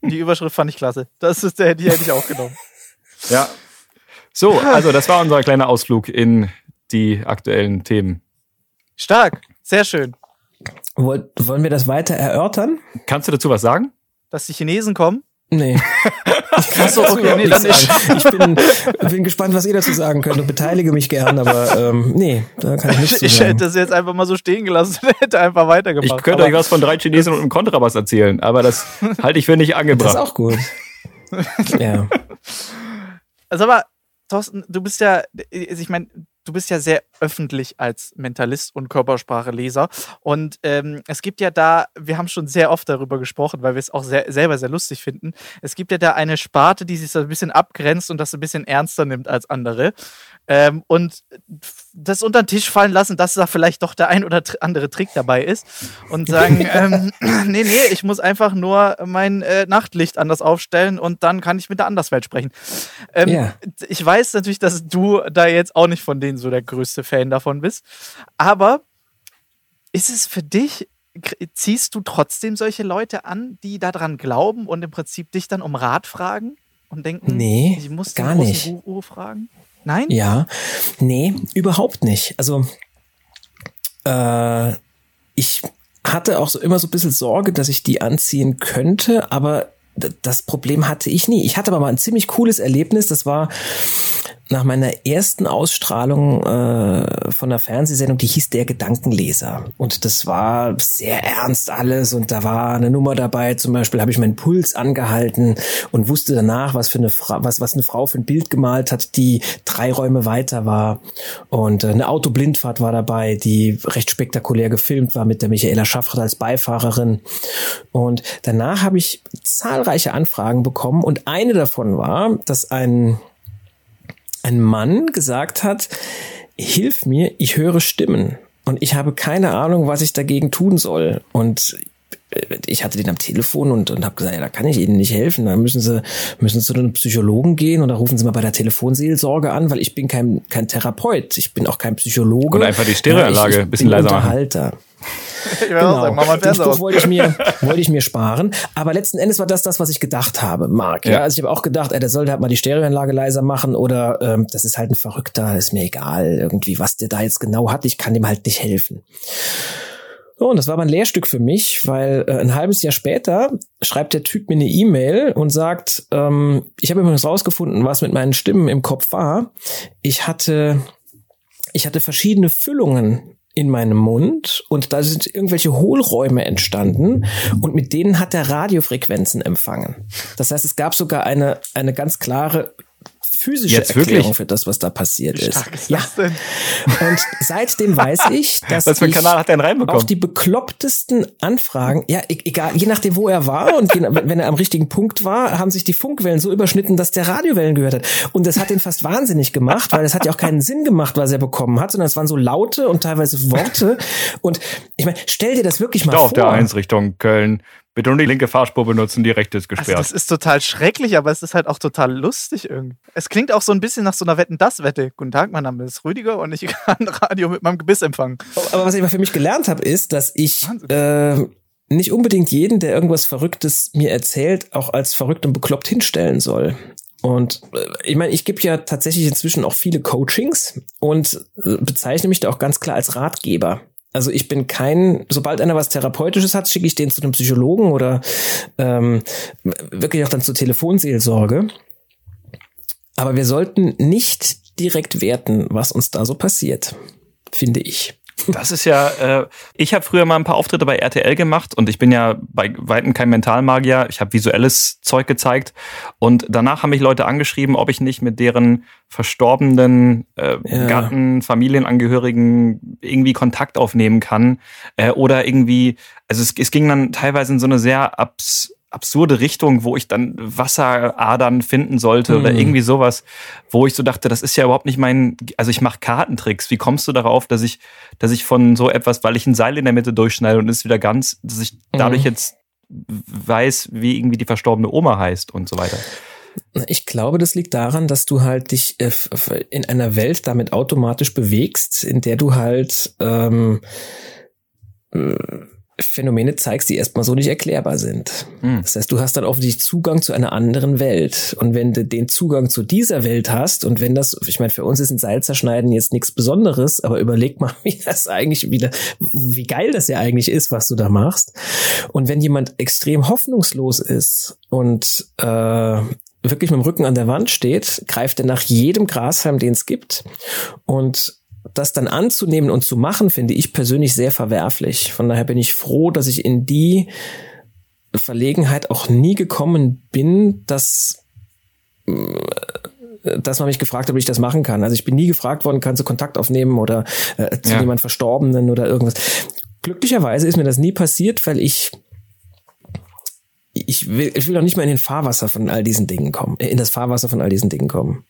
Die Überschrift fand ich klasse. Das ist der, die hätte ich auch genommen.
Ja. So, also das war unser kleiner Ausflug in die aktuellen Themen.
Stark. Sehr schön.
Wollen wir das weiter erörtern?
Kannst du dazu was sagen?
Dass die Chinesen kommen?
Nee. [LAUGHS]
Achso, okay, nee, dann
ich, ich bin, bin gespannt, was ihr dazu sagen könnt und beteilige mich gern, aber ähm, nee, da kann ich nichts zu
Ich
sagen.
hätte das jetzt einfach mal so stehen gelassen und [LAUGHS] hätte einfach weitergemacht.
Ich könnte euch was von drei Chinesen und einem Kontrabass erzählen, aber das [LAUGHS] halte ich für nicht angebracht.
Das ist auch gut. ja.
Also aber, Thorsten, du bist ja, ich meine, du bist ja sehr öffentlich als Mentalist und Körperspracheleser. Und ähm, es gibt ja da, wir haben schon sehr oft darüber gesprochen, weil wir es auch sehr, selber sehr lustig finden. Es gibt ja da eine Sparte, die sich so ein bisschen abgrenzt und das ein bisschen ernster nimmt als andere. Ähm, und das unter den Tisch fallen lassen, dass da vielleicht doch der ein oder andere Trick dabei ist. Und sagen, [LAUGHS] ähm, [CLEARS THROAT] nee, nee, ich muss einfach nur mein äh, Nachtlicht anders aufstellen und dann kann ich mit der Anderswelt sprechen. Ähm,
Ja.
Ich weiß natürlich, dass du da jetzt auch nicht von denen so der größte Fan davon bist. Aber ist es für dich, ziehst du trotzdem solche Leute an, die daran glauben und im Prinzip dich dann um Rat fragen und denken,
Nee,
ich muss
gar nicht.
Guru fragen? Nein?
Ja, nee, überhaupt nicht. Also äh, ich hatte auch so immer so ein bisschen Sorge, dass ich die anziehen könnte, aber das Problem hatte ich nie. Ich hatte aber mal ein ziemlich cooles Erlebnis. Das war nach meiner ersten Ausstrahlung äh, von einer Fernsehsendung, die hieß Der Gedankenleser. Und das war sehr ernst alles. Und da war eine Nummer dabei. Zum Beispiel habe ich meinen Puls angehalten und wusste danach, was für eine Frau, was, was eine Frau für ein Bild gemalt hat, die drei Räume weiter war. Und äh, eine Autoblindfahrt war dabei, die recht spektakulär gefilmt war mit der Michaela Schaffrath als Beifahrerin. Und danach habe ich zahlreiche Anfragen bekommen. Und eine davon war, dass ein ein Mann gesagt hat, hilf mir, ich höre Stimmen und ich habe keine Ahnung, was ich dagegen tun soll. Und äh, ich hatte den am Telefon und, und habe gesagt, ja, da kann ich Ihnen nicht helfen. Da müssen Sie, müssen Sie zu einem Psychologen gehen oder rufen Sie mal bei der Telefonseelsorge an, weil ich bin kein, kein Therapeut, ich bin auch kein Psychologe.
Und einfach die Stereoanlage
Ja,
ein bisschen
bin
leiser machen.
Unterhalter. [LAUGHS]
Ich auch sagen, mach mal
Den Spruch wollte ich mir, [LAUGHS] wollte ich mir sparen. Aber letzten Endes war das das, was ich gedacht habe, Marc. Ja.
Ja.
Also ich habe auch gedacht, ey, der sollte halt mal die Stereoanlage leiser machen oder ähm, das ist halt ein Verrückter, ist mir egal, irgendwie, was der da jetzt genau hat, ich kann dem halt nicht helfen. So, und das war aber ein Lehrstück für mich, weil äh, ein halbes Jahr später schreibt der Typ mir eine E-Mail und sagt, ähm, ich habe übrigens rausgefunden, was mit meinen Stimmen im Kopf war. Ich hatte, ich hatte verschiedene Füllungen in meinem Mund und da sind irgendwelche Hohlräume entstanden und mit denen hat er Radiofrequenzen empfangen. Das heißt, es gab sogar eine, eine ganz klare physische
Jetzt
Erklärung
wirklich?
für das, was da passiert ist.
Stark ist
Ja,
das denn?
und seitdem weiß [LAUGHS] ich, dass
Was für
ich
Kanal hat denn reinbekommen?
auch die beklopptesten Anfragen, ja, e- egal, je nachdem, wo er war und je, wenn er am richtigen Punkt war, haben sich die Funkwellen so überschnitten, dass der Radiowellen gehört hat. Und das hat ihn fast wahnsinnig gemacht, weil das hat ja auch keinen Sinn gemacht, was er bekommen hat, sondern es waren so Laute und teilweise Worte. Und ich meine, stell dir das wirklich mal
da
vor.
auf der 1 Richtung Köln. Bitte nur die linke Fahrspur benutzen, die rechte ist
Also
gesperrt.
das ist total schrecklich, aber es ist halt auch total lustig irgendwie. Es klingt auch so ein bisschen nach so einer Wetten-Das-Wette. Guten Tag, mein Name ist Rüdiger und ich [LAUGHS] kann Radio mit meinem Gebiss empfangen.
Aber was ich mal für mich gelernt habe, ist, dass ich äh, nicht unbedingt jeden, der irgendwas Verrücktes mir erzählt, auch als verrückt und bekloppt hinstellen soll. Und äh, ich meine, ich gebe ja tatsächlich inzwischen auch viele Coachings und äh, bezeichne mich da auch ganz klar als Ratgeber. Also ich bin kein, sobald einer was Therapeutisches hat, schicke ich den zu einem Psychologen oder ähm, wirklich auch dann zur Telefonseelsorge. Aber wir sollten nicht direkt werten, was uns da so passiert, finde ich.
Das ist ja, äh, ich habe früher mal ein paar Auftritte bei RTL gemacht und ich bin ja bei weitem kein Mentalmagier. Ich habe visuelles Zeug gezeigt und danach haben mich Leute angeschrieben, ob ich nicht mit deren verstorbenen äh,
Ja.
Gatten, Familienangehörigen irgendwie Kontakt aufnehmen kann äh, oder irgendwie, also es, es ging dann teilweise in so eine sehr abs absurde Richtung, wo ich dann Wasseradern finden sollte oder
Hm.
irgendwie sowas, wo ich so dachte, das ist ja überhaupt nicht mein, also ich mache Kartentricks. Wie kommst du darauf, dass ich, dass ich von so etwas, weil ich ein Seil in der Mitte durchschneide und ist wieder ganz, dass ich dadurch
Mhm.
jetzt weiß, wie irgendwie die verstorbene Oma heißt und so weiter.
Ich glaube, das liegt daran, dass du halt dich äh, in einer Welt damit automatisch bewegst, in der du halt ähm, äh, Phänomene zeigst, die erstmal so nicht erklärbar sind. Mhm. Das heißt, du hast dann offensichtlich Zugang zu einer anderen Welt. Und wenn du den Zugang zu dieser Welt hast und wenn das, ich meine, für uns ist ein Seilzerschneiden jetzt nichts Besonderes, aber überleg mal, [LAUGHS] wie das eigentlich wieder, wie geil das ja eigentlich ist, was du da machst. Und wenn jemand extrem hoffnungslos ist und äh, wirklich mit dem Rücken an der Wand steht, greift er nach jedem Grashalm, den es gibt und das dann anzunehmen und zu machen, finde ich persönlich sehr verwerflich. Von daher bin ich froh, dass ich in die Verlegenheit auch nie gekommen bin, dass äh, dass man mich gefragt hat, ob ich das machen kann. Also ich bin nie gefragt worden, kannst du Kontakt aufnehmen oder äh, zu ja. jemand Verstorbenen oder irgendwas. Glücklicherweise ist mir das nie passiert, weil ich ich will, ich will auch nicht mal in den Fahrwasser von all diesen Dingen kommen, in das Fahrwasser von all diesen Dingen kommen.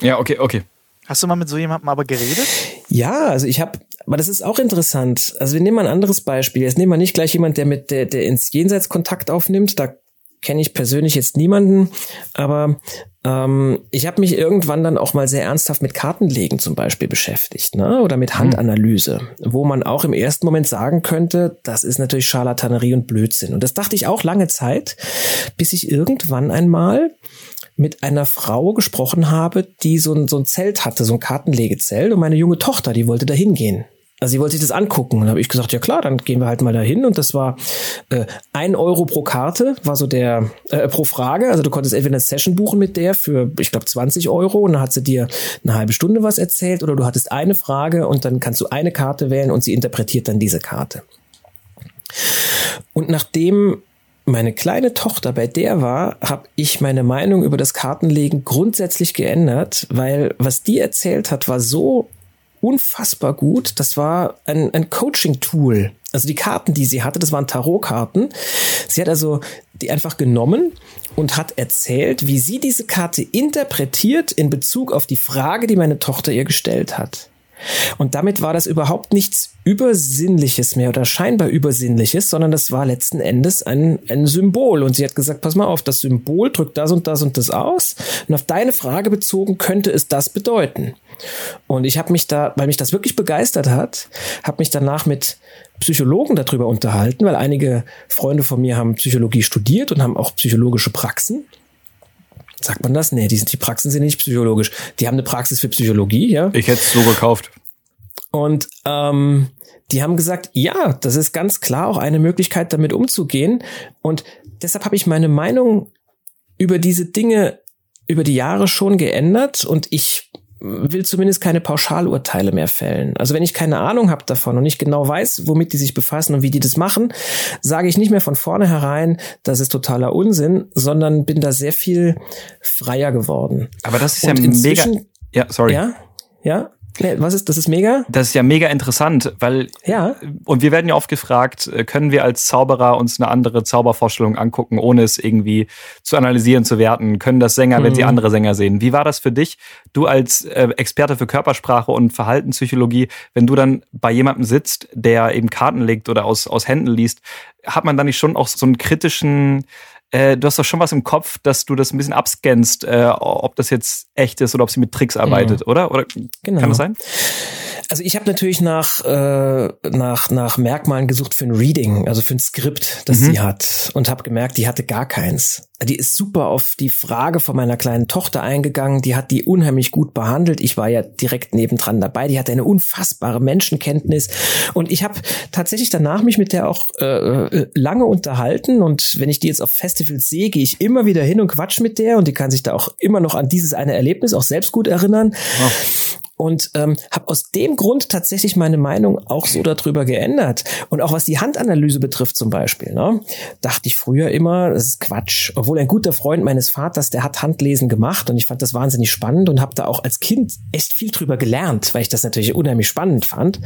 Ja, okay, okay.
Hast du mal mit so jemandem aber geredet?
Ja, also ich habe, aber das ist auch interessant. Also wir nehmen mal ein anderes Beispiel. Jetzt nehmen wir nicht gleich jemand, der mit der, der ins Jenseits Kontakt aufnimmt. Da kenne ich persönlich jetzt niemanden, aber ähm, ich habe mich irgendwann dann auch mal sehr ernsthaft mit Kartenlegen zum Beispiel beschäftigt, ne? Oder mit hm. Handanalyse, mhm. wo man auch im ersten Moment sagen könnte, das ist natürlich Scharlatanerie und Blödsinn. Und das dachte ich auch lange Zeit, bis ich irgendwann einmal mit einer Frau gesprochen habe, die so ein, so ein Zelt hatte, so ein Kartenlegezelt und meine junge Tochter, die wollte da hingehen. Also sie wollte sich das angucken. Und dann habe ich gesagt, ja klar, dann gehen wir halt mal dahin. Und das war äh, ein Euro pro Karte, war so der äh, pro Frage. Also du konntest entweder eine Session buchen mit der für, ich glaube, 20 Euro und dann hat sie dir eine halbe Stunde was erzählt oder du hattest eine Frage und dann kannst du eine Karte wählen und sie interpretiert dann diese Karte. Und nachdem meine kleine Tochter bei der war, habe ich meine Meinung über das Kartenlegen grundsätzlich geändert, weil was die erzählt hat, war so unfassbar gut. Das war ein, ein Coaching-Tool. Also die Karten, die sie hatte, das waren Tarotkarten. Sie hat also die einfach genommen und hat erzählt, wie sie diese Karte interpretiert in Bezug auf die Frage, die meine Tochter ihr gestellt hat. Und damit war das überhaupt nichts Übersinnliches mehr oder scheinbar Übersinnliches, sondern das war letzten Endes ein, ein Symbol. Und sie hat gesagt, pass mal auf, das Symbol drückt das und das und das aus. Und auf deine Frage bezogen könnte es das bedeuten. Und ich habe mich da, weil mich das wirklich begeistert hat, habe mich danach mit Psychologen darüber unterhalten, weil einige Freunde von mir haben Psychologie studiert und haben auch psychologische Praxen. Sagt man das? Nee, die, die Praxen sind nicht psychologisch. Die haben eine Praxis für Psychologie, ja.
Ich hätte es so gekauft.
Und ähm, die haben gesagt, ja, das ist ganz klar auch eine Möglichkeit, damit umzugehen. Und deshalb habe ich meine Meinung über diese Dinge über die Jahre schon geändert und ich will zumindest keine Pauschalurteile mehr fällen. Also wenn ich keine Ahnung habe davon und nicht genau weiß, womit die sich befassen und wie die das machen, sage ich nicht mehr von vornherein, das ist totaler Unsinn, sondern bin da sehr viel freier geworden.
Aber das ist ja mega. Ja, sorry.
Ja, ja. Was ist, das ist mega?
Das ist ja mega interessant, weil,
ja.
Und wir werden ja oft gefragt, äh, können wir als Zauberer uns eine andere Zaubervorstellung angucken, ohne es irgendwie zu analysieren, zu werten? Können das Sänger, mhm. wenn sie mhm. andere Sänger sehen? Wie war das für dich, du als äh, Experte für Körpersprache und Verhaltenspsychologie, wenn du dann bei jemandem sitzt, der eben Karten legt oder aus, aus Händen liest, hat man dann nicht schon auch so einen kritischen, äh, du hast doch schon was im Kopf, dass du das ein bisschen abscannst, äh, ob das jetzt echt ist oder ob sie mit Tricks arbeitet, mhm. oder? Oder
genau.
kann das sein?
Also ich habe natürlich nach, äh, nach, nach Merkmalen gesucht für ein Reading, also für ein Skript, das mhm. sie hat und habe gemerkt, die hatte gar keins. Die ist super auf die Frage von meiner kleinen Tochter eingegangen, die hat die unheimlich gut behandelt. Ich war ja direkt nebendran dabei, die hatte eine unfassbare Menschenkenntnis und ich habe tatsächlich danach mich mit der auch äh, äh, lange unterhalten und wenn ich die jetzt auf Festivals sehe, gehe ich immer wieder hin und quatsch mit der und die kann sich da auch immer noch an dieses eine Erlebnis auch selbst gut erinnern. Oh und ähm, habe aus dem Grund tatsächlich meine Meinung auch so darüber geändert. Und auch was die Handanalyse betrifft zum Beispiel, ne, dachte ich früher immer, das ist Quatsch. Obwohl ein guter Freund meines Vaters, der hat Handlesen gemacht und ich fand das wahnsinnig spannend und habe da auch als Kind echt viel drüber gelernt, weil ich das natürlich unheimlich spannend fand.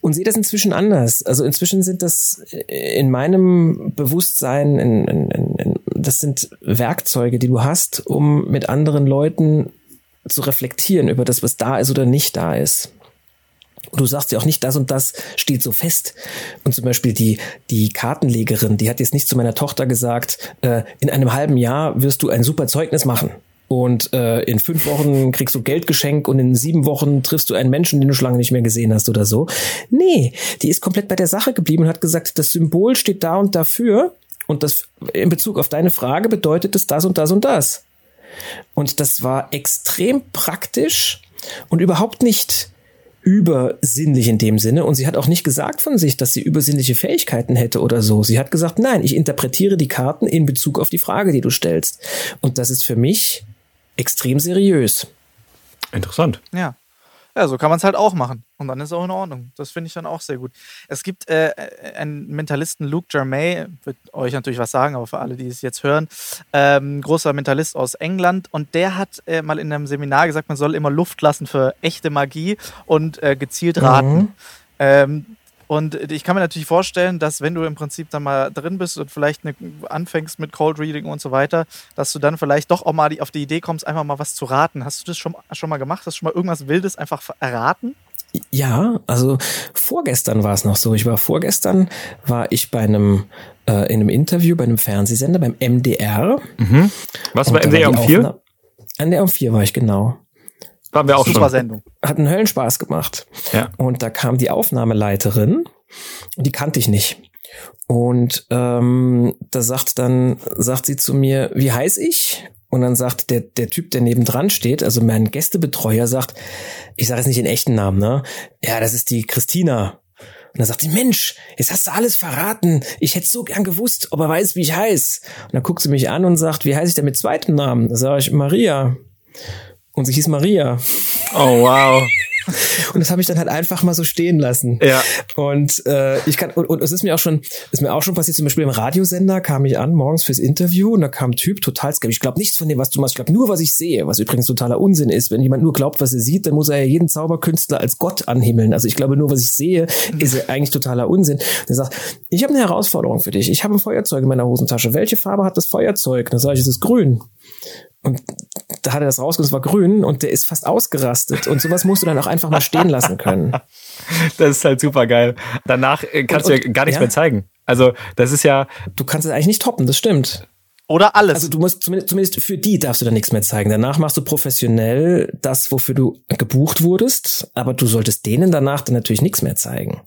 Und sehe das inzwischen anders. Also inzwischen sind das in meinem Bewusstsein, in, in, in, das sind Werkzeuge, die du hast, um mit anderen Leuten zu reflektieren über das, was da ist oder nicht da ist. Du sagst ja auch nicht, das und das steht so fest. Und zum Beispiel die, die Kartenlegerin, die hat jetzt nicht zu meiner Tochter gesagt, äh, in einem halben Jahr wirst du ein super Zeugnis machen. Und äh, in fünf Wochen kriegst du Geldgeschenk und in sieben Wochen triffst du einen Menschen, den du schon lange nicht mehr gesehen hast oder so. Nee, die ist komplett bei der Sache geblieben und hat gesagt, das Symbol steht da und dafür. Und das in Bezug auf deine Frage bedeutet es das und das und das. Und das war extrem praktisch und überhaupt nicht übersinnlich in dem Sinne. Und sie hat auch nicht gesagt von sich, dass sie übersinnliche Fähigkeiten hätte oder so. Sie hat gesagt, nein, ich interpretiere die Karten in Bezug auf die Frage, die du stellst. Und das ist für mich extrem seriös.
Interessant.
Ja. Ja, so kann man es halt auch machen. Und dann ist es auch in Ordnung. Das finde ich dann auch sehr gut. Es gibt äh, einen Mentalisten, Luke Germain, wird euch natürlich was sagen, aber für alle, die es jetzt hören, ähm, großer Mentalist aus England. Und der hat äh, mal in einem Seminar gesagt, man soll immer Luft lassen für echte Magie und äh, gezielt raten. Mhm. Ähm, und ich kann mir natürlich vorstellen, dass wenn du im Prinzip dann mal drin bist und vielleicht eine, anfängst mit Cold Reading und so weiter, dass du dann vielleicht doch auch mal die, auf die Idee kommst, einfach mal was zu raten. Hast du das schon, schon mal gemacht? Hast du schon mal irgendwas Wildes einfach erraten?
Ja, also vorgestern war es noch so. Ich war vorgestern, war ich bei einem äh, in einem Interview bei einem Fernsehsender beim MDR.
Mhm. Was bei MDR um vier?
MDR um vier war ich genau.
Waren wir auch Super schon.
Sendung.
Hat einen Höllenspaß gemacht. Ja. Und da kam die Aufnahmeleiterin und die kannte ich nicht. Und ähm, da sagt dann, sagt sie zu mir, wie heiß ich? Und dann sagt der, der Typ, der nebendran steht, also mein Gästebetreuer, sagt, ich sage jetzt nicht den echten Namen, ne? Ja, das ist die Christina. Und dann sagt sie, Mensch, jetzt hast du alles verraten. Ich hätte so gern gewusst, ob er weiß, wie ich heiß. Und dann guckt sie mich an und sagt, wie heiße ich denn mit zweitem Namen? Da sage ich, Maria. Und sie hieß Maria.
Oh, wow.
Und das habe ich dann halt einfach mal so stehen lassen.
Ja.
Und äh, ich kann und, und es ist mir auch schon ist mir auch schon passiert. Zum Beispiel im Radiosender kam ich an morgens fürs Interview und da kam ein Typ total skeptisch. Ich glaube nichts von dem, was du machst. Ich glaube nur, was ich sehe. Was übrigens totaler Unsinn ist. Wenn jemand nur glaubt, was er sieht, dann muss er ja jeden Zauberkünstler als Gott anhimmeln. Also ich glaube nur, was ich sehe, ist eigentlich totaler Unsinn. Und er sagt, ich habe eine Herausforderung für dich. Ich habe ein Feuerzeug in meiner Hosentasche. Welche Farbe hat das Feuerzeug? Dann sage ich, es ist grün. Und da hat er das rausgesucht, es war grün und der ist fast ausgerastet. Und sowas musst du dann auch einfach mal stehen lassen können. [LAUGHS]
Das ist halt super geil. Danach äh, kannst und, und, du ja gar nichts ja? mehr zeigen. Also, das ist ja.
Du kannst es eigentlich nicht toppen, das stimmt.
Oder alles.
Also du musst zumindest, zumindest für die darfst du dann nichts mehr zeigen. Danach machst du professionell das, wofür du gebucht wurdest, aber du solltest denen danach dann natürlich nichts mehr zeigen.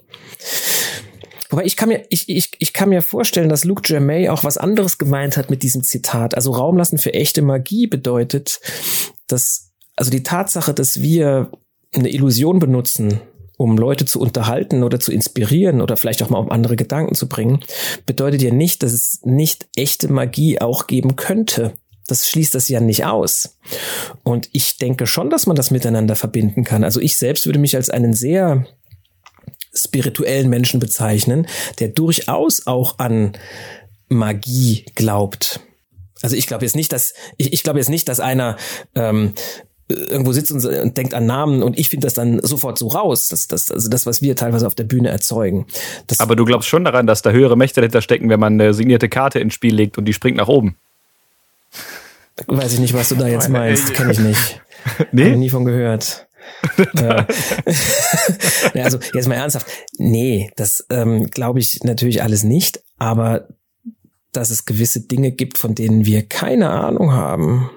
Wobei ich kann mir, ich, ich, ich kann mir vorstellen, dass Luke Germain auch was anderes gemeint hat mit diesem Zitat. Also Raum lassen für echte Magie bedeutet, dass, also die Tatsache, dass wir eine Illusion benutzen, um Leute zu unterhalten oder zu inspirieren oder vielleicht auch mal um andere Gedanken zu bringen, bedeutet ja nicht, dass es nicht echte Magie auch geben könnte. Das schließt das ja nicht aus. Und ich denke schon, dass man das miteinander verbinden kann. Also ich selbst würde mich als einen sehr spirituellen Menschen bezeichnen, der durchaus auch an Magie glaubt. Also ich glaube jetzt nicht, dass ich, ich glaube jetzt nicht, dass einer ähm, irgendwo sitzt und, und denkt an Namen und ich finde das dann sofort so raus. Das, das, also das, was wir teilweise auf der Bühne erzeugen. Das
Aber du glaubst schon daran, dass da höhere Mächte dahinter stecken, wenn man eine signierte Karte ins Spiel legt und die springt nach oben.
Weiß ich nicht, was du da jetzt meinst. Kenne ich nicht. [LAUGHS] Nee? Habe nie von gehört. [LAUGHS] [LAUGHS] ja, also jetzt mal ernsthaft. Nee, das ähm, glaube ich natürlich alles nicht, aber dass es gewisse Dinge gibt, von denen wir keine Ahnung haben.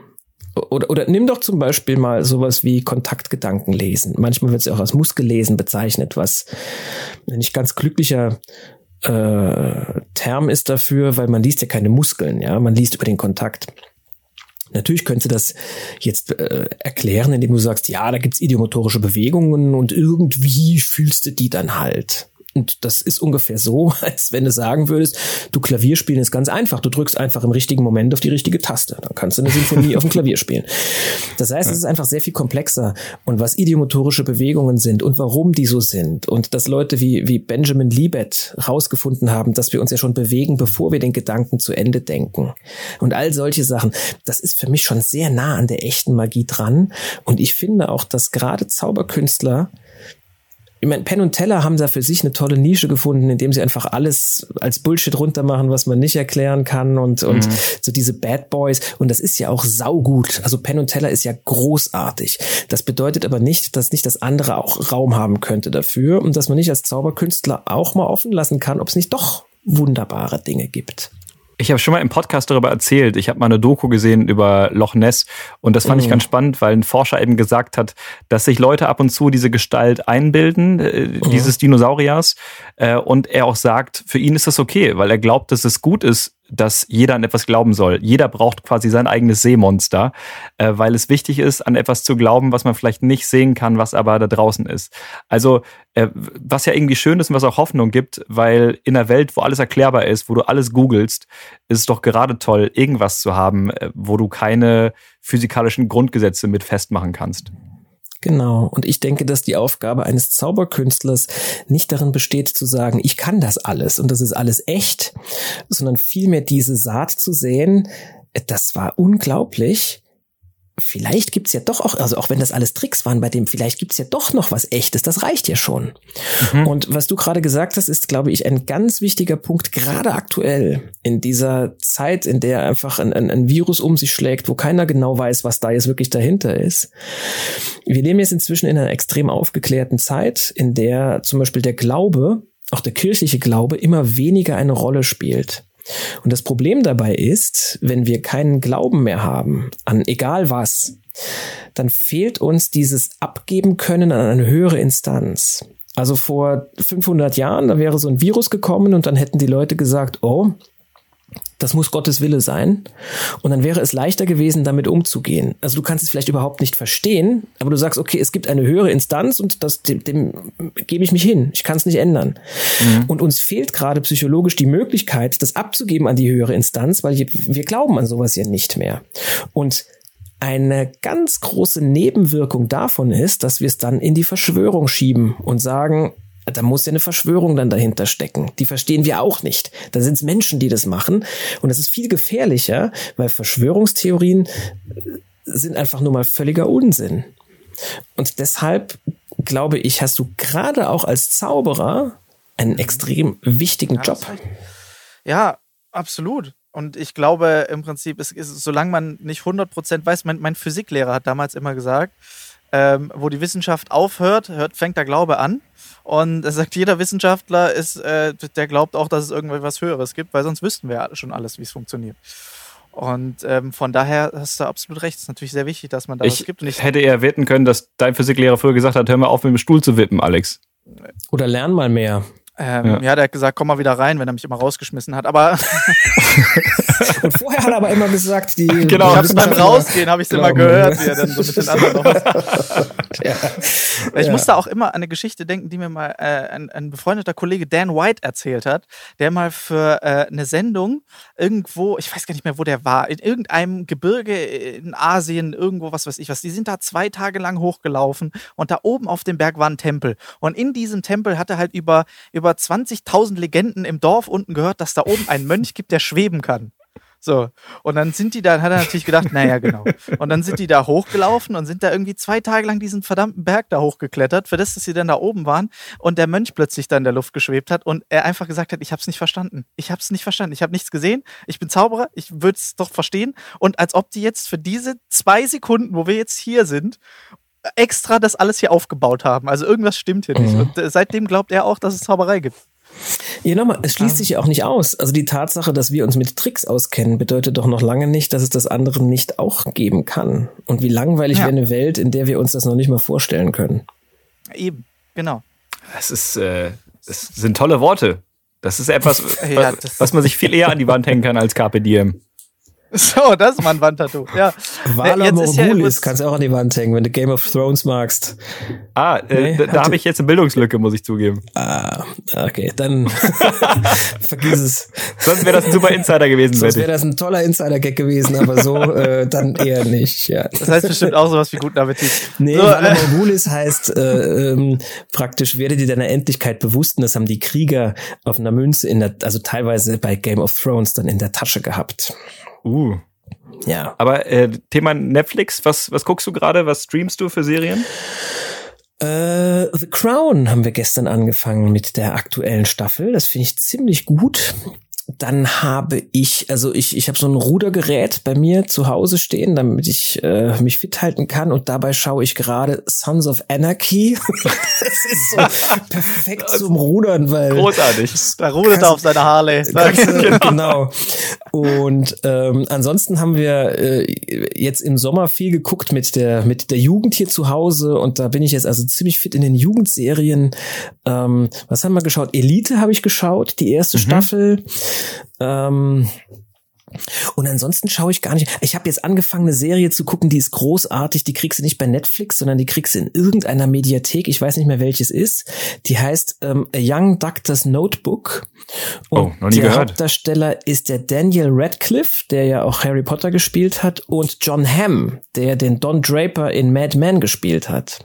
Oder, oder nimm doch zum Beispiel mal sowas wie Kontaktgedanken lesen. Manchmal wird es ja auch als Muskellesen bezeichnet, was nicht ganz glücklicher äh, Term ist dafür, weil man liest ja keine Muskeln, ja, man liest über den Kontakt. Natürlich könntest du das jetzt äh, erklären, indem du sagst, ja, da gibt's idiomotorische Bewegungen und irgendwie fühlst du die dann halt. Und das ist ungefähr so, [LAUGHS] als wenn du sagen würdest, du Klavierspielen ist ganz einfach. Du drückst einfach im richtigen Moment auf die richtige Taste. Dann kannst du eine Sinfonie [LAUGHS] auf dem Klavier spielen. Das heißt, es ist einfach sehr viel komplexer. Und was idiomotorische Bewegungen sind und warum die so sind und dass Leute wie, wie Benjamin Libet rausgefunden haben, dass wir uns ja schon bewegen, bevor wir den Gedanken zu Ende denken. Und all solche Sachen, das ist für mich schon sehr nah an der echten Magie dran. Und ich finde auch, dass gerade Zauberkünstler ich meine, Penn und Teller haben da für sich eine tolle Nische gefunden, indem sie einfach alles als Bullshit runtermachen, was man nicht erklären kann und, und mhm. so diese Bad Boys. Und das ist ja auch saugut. Also Penn und Teller ist ja großartig. Das bedeutet aber nicht, dass nicht das andere auch Raum haben könnte dafür und dass man nicht als Zauberkünstler auch mal offen lassen kann, ob es nicht doch wunderbare Dinge gibt.
Ich habe schon mal im Podcast darüber erzählt. Ich habe mal eine Doku gesehen über Loch Ness und das fand mhm. ich ganz spannend, weil ein Forscher eben gesagt hat, dass sich Leute ab und zu diese Gestalt einbilden, äh, mhm. dieses Dinosauriers. Äh, und er auch sagt, für ihn ist das okay, weil er glaubt, dass es gut ist, dass jeder an etwas glauben soll. Jeder braucht quasi sein eigenes Seemonster, äh, weil es wichtig ist, an etwas zu glauben, was man vielleicht nicht sehen kann, was aber da draußen ist. Also, äh, was ja irgendwie schön ist und was auch Hoffnung gibt, weil in einer Welt, wo alles erklärbar ist, wo du alles googelst, ist es doch gerade toll, irgendwas zu haben, äh, wo du keine physikalischen Grundgesetze mit festmachen kannst.
Genau. Und ich denke, dass die Aufgabe eines Zauberkünstlers nicht darin besteht zu sagen, ich kann das alles und das ist alles echt, sondern vielmehr diese Saat zu sehen, das war unglaublich vielleicht gibt's ja doch auch, also auch wenn das alles Tricks waren bei dem, vielleicht gibt's ja doch noch was Echtes. Das reicht ja schon. Mhm. Und was du gerade gesagt hast, ist, glaube ich, ein ganz wichtiger Punkt, gerade aktuell in dieser Zeit, in der einfach ein, ein, ein Virus um sich schlägt, wo keiner genau weiß, was da jetzt wirklich dahinter ist. Wir leben jetzt inzwischen in einer extrem aufgeklärten Zeit, in der zum Beispiel der Glaube, auch der kirchliche Glaube, immer weniger eine Rolle spielt. Und das Problem dabei ist, wenn wir keinen Glauben mehr haben an egal was, dann fehlt uns dieses Abgeben können an eine höhere Instanz. Also vor 500 Jahren, da wäre so ein Virus gekommen und dann hätten die Leute gesagt, oh, das muss Gottes Wille sein. Und dann wäre es leichter gewesen, damit umzugehen. Also du kannst es vielleicht überhaupt nicht verstehen, aber du sagst, okay, es gibt eine höhere Instanz und das, dem, dem gebe ich mich hin. Ich kann es nicht ändern. Mhm. Und uns fehlt gerade psychologisch die Möglichkeit, das abzugeben an die höhere Instanz, weil wir glauben an sowas ja nicht mehr. Und eine ganz große Nebenwirkung davon ist, dass wir es dann in die Verschwörung schieben und sagen, da muss ja eine Verschwörung dann dahinter stecken. Die verstehen wir auch nicht. Da sind es Menschen, die das machen. Und das ist viel gefährlicher, weil Verschwörungstheorien sind einfach nur mal völliger Unsinn. Und deshalb glaube ich, hast du gerade auch als Zauberer einen extrem wichtigen ja, Job.
Ja, absolut. Und ich glaube im Prinzip, es ist, solange man nicht 100% weiß, mein, mein Physiklehrer hat damals immer gesagt, ähm, wo die Wissenschaft aufhört, hört, fängt der Glaube an. Und er sagt, jeder Wissenschaftler ist, äh, der glaubt auch, dass es irgendwas Höheres gibt, weil sonst wüssten wir ja schon alles, wie es funktioniert. Und ähm, von daher hast du absolut recht. Es ist natürlich sehr wichtig, dass man da
ich was gibt. Ich hätte eher wetten können, dass dein Physiklehrer früher gesagt hat, hör mal auf, mit dem Stuhl zu wippen, Alex.
Oder lern mal mehr.
Ähm, ja. ja. der hat gesagt, komm mal wieder rein, wenn er mich immer rausgeschmissen hat. Aber [LAUGHS] [LAUGHS]
und vorher hat er aber immer gesagt, die
genau, ich hab's beim Rausgehen habe ich es immer gehört, wie er dann so mit den anderen noch. ja. Ich ja. musste auch immer an eine Geschichte denken, die mir mal äh, ein, ein, befreundeter Kollege Dan White erzählt hat, der mal für äh, eine Sendung irgendwo, ich weiß gar nicht mehr, wo der war, in irgendeinem Gebirge in Asien, irgendwo, was weiß ich was. Die sind da zwei Tage lang hochgelaufen und da oben auf dem Berg war ein Tempel. Und in diesem Tempel hat er halt über, über 20.000 Legenden im Dorf unten gehört, dass da oben einen Mönch gibt, der schweben kann. So. Und dann sind die da, hat er natürlich gedacht, naja, genau. Und dann sind die da hochgelaufen und sind da irgendwie zwei Tage lang diesen verdammten Berg da hochgeklettert, für das, dass sie dann da oben waren und der Mönch plötzlich da in der Luft geschwebt hat und er einfach gesagt hat, ich hab's nicht verstanden. Ich hab's nicht verstanden. Ich habe nichts gesehen. Ich bin Zauberer. Ich würde es doch verstehen. Und als ob die jetzt für diese zwei Sekunden, wo wir jetzt hier sind extra das alles hier aufgebaut haben. Also irgendwas stimmt hier mhm. nicht. Und äh, seitdem glaubt er auch, dass es Zauberei gibt.
Ja, nochmal, es schließt sich ja auch nicht aus. Also die Tatsache, dass wir uns mit Tricks auskennen, bedeutet doch noch lange nicht, dass es das andere nicht auch geben kann. Und wie langweilig ja. wäre eine Welt, in der wir uns das noch nicht mal vorstellen können.
Eben, genau.
Das ist, äh, das sind tolle Worte. Das ist etwas, [LAUGHS] ja, das was man sich viel eher an die Wand hängen kann als Carpe Diem.
So, das ist mal ein Wandtattoo. Ja.
Valar Morgulis ja kannst du auch an die Wand hängen, wenn du Game of Thrones magst.
Ah, äh, nee, da, da habe ich jetzt eine Bildungslücke, muss ich zugeben.
Ah, okay, dann [LAUGHS] vergiss es.
Sonst wäre das ein super Insider gewesen.
Sonst wäre das ein toller Insider-Gag gewesen, aber so äh, dann eher nicht. Ja.
Das heißt bestimmt auch sowas wie guten Appetit.
Nee, so, Valar äh, Morgulis heißt äh, ähm, praktisch, werde dir deiner Endlichkeit bewusst und das haben die Krieger auf einer Münze in der, also teilweise bei Game of Thrones dann in der Tasche gehabt.
Uh. Ja. Aber äh, Thema Netflix, was, was guckst du gerade? Was streamst du für Serien?
Äh, The Crown haben wir gestern angefangen mit der aktuellen Staffel. Das finde ich ziemlich gut dann habe ich, also ich, ich habe so ein Rudergerät bei mir zu Hause stehen, damit ich äh, mich fit halten kann und dabei schaue ich gerade Sons of Anarchy. [LAUGHS] das ist so perfekt [LAUGHS] zum Rudern, weil
großartig. Da rudert er auf seine Harley.
Ganze, [LAUGHS] genau. Und ähm, ansonsten haben wir äh, jetzt im Sommer viel geguckt mit der mit der Jugend hier zu Hause und da bin ich jetzt also ziemlich fit in den Jugendserien. Ähm, was haben wir geschaut? Elite habe ich geschaut, die erste mhm. Staffel. Ähm, und ansonsten schaue ich gar nicht. Ich habe jetzt angefangen, eine Serie zu gucken, die ist großartig. Die kriegst du nicht bei Netflix, sondern die kriegst du in irgendeiner Mediathek. Ich weiß nicht mehr, welches ist. Die heißt ähm, A Young Doctor's Notebook. Und oh, noch nie der gehört. Hauptdarsteller ist der Daniel Radcliffe, der ja auch Harry Potter gespielt hat, und John Hamm, der den Don Draper in Mad Men gespielt hat.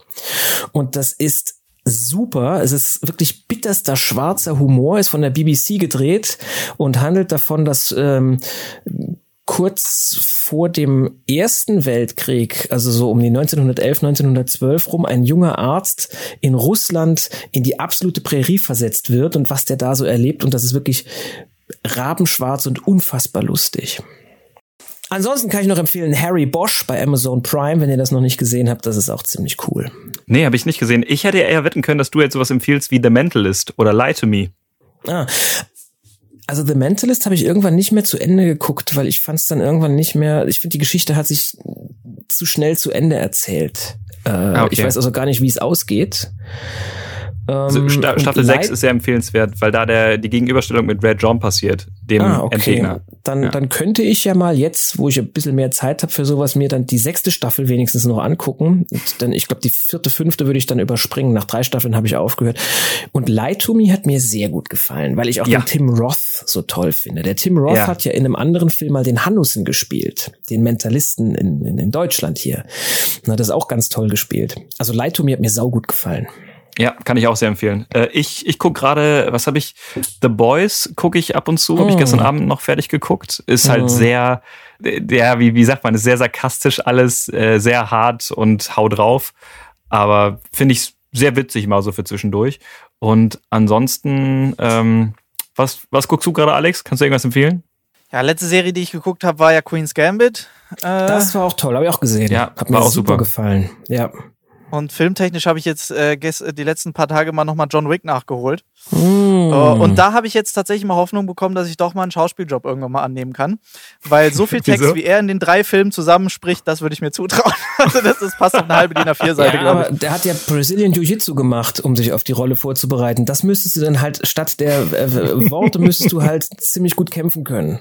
Und das ist super. Es ist wirklich bitterster schwarzer Humor, ist von der BBC gedreht und handelt davon, dass ähm, kurz vor dem Ersten Weltkrieg, also so um die 1911, 1912 rum, ein junger Arzt in Russland in die absolute Prärie versetzt wird und was der da so erlebt und das ist wirklich rabenschwarz und unfassbar lustig. Ansonsten kann ich noch empfehlen Harry Bosch bei Amazon Prime, wenn ihr das noch nicht gesehen habt, das ist auch ziemlich cool.
Nee, habe ich nicht gesehen. Ich hätte eher wetten können, dass du jetzt sowas empfiehlst wie The Mentalist oder Lie to Me.
Ah. Also The Mentalist habe ich irgendwann nicht mehr zu Ende geguckt, weil ich fand es dann irgendwann nicht mehr, ich finde die Geschichte hat sich zu schnell zu Ende erzählt. Äh, ah, okay. Ich weiß also gar nicht, wie es ausgeht.
Also ähm, Sta Staffel 6 ist sehr empfehlenswert, weil da der, die Gegenüberstellung mit Red John passiert, dem ah, okay. Endgegner.
Dann, ja. dann könnte ich ja mal jetzt, wo ich ein bisschen mehr Zeit habe für sowas, mir dann die sechste Staffel wenigstens noch angucken. Und dann, ich glaube, die vierte, fünfte würde ich dann überspringen. Nach drei Staffeln habe ich aufgehört. Und Lie to Me hat mir sehr gut gefallen, weil ich auch ja. den Tim Roth so toll finde. Der Tim Roth ja. hat ja in einem anderen Film mal den Hannussen gespielt, den Mentalisten in, in, in Deutschland hier. Hat das auch ganz toll gespielt. Also Lie to Me hat mir sau gut gefallen.
Ja, kann ich auch sehr empfehlen. Äh, ich ich gucke gerade, was habe ich? The Boys gucke ich ab und zu, oh. habe ich gestern Abend noch fertig geguckt. Ist halt oh. sehr, der, wie, wie sagt man, ist sehr sarkastisch alles, äh, sehr hart und hau drauf. Aber finde ich sehr witzig mal so für zwischendurch. Und ansonsten, ähm, was, was guckst du gerade, Alex? Kannst du irgendwas empfehlen?
Ja, letzte Serie, die ich geguckt habe, war ja Queen's Gambit.
Äh, das war auch toll, habe ich auch gesehen. Ja, hat mir auch super, super gefallen. Ja.
Und filmtechnisch habe ich jetzt äh, die letzten paar Tage mal nochmal John Wick nachgeholt. Mm. Uh, und da habe ich jetzt tatsächlich mal Hoffnung bekommen, dass ich doch mal einen Schauspieljob irgendwann mal annehmen kann. Weil so viel [LAUGHS] Text, wie er in den drei Filmen zusammenspricht, das würde ich mir zutrauen. [LAUGHS] also das ist passt auf eine halbe DIN A4-Seite,
ja, aber der hat ja Brazilian Jiu-Jitsu gemacht, um sich auf die Rolle vorzubereiten. Das müsstest du dann halt, statt der äh, Worte müsstest du halt [LAUGHS] ziemlich gut kämpfen können.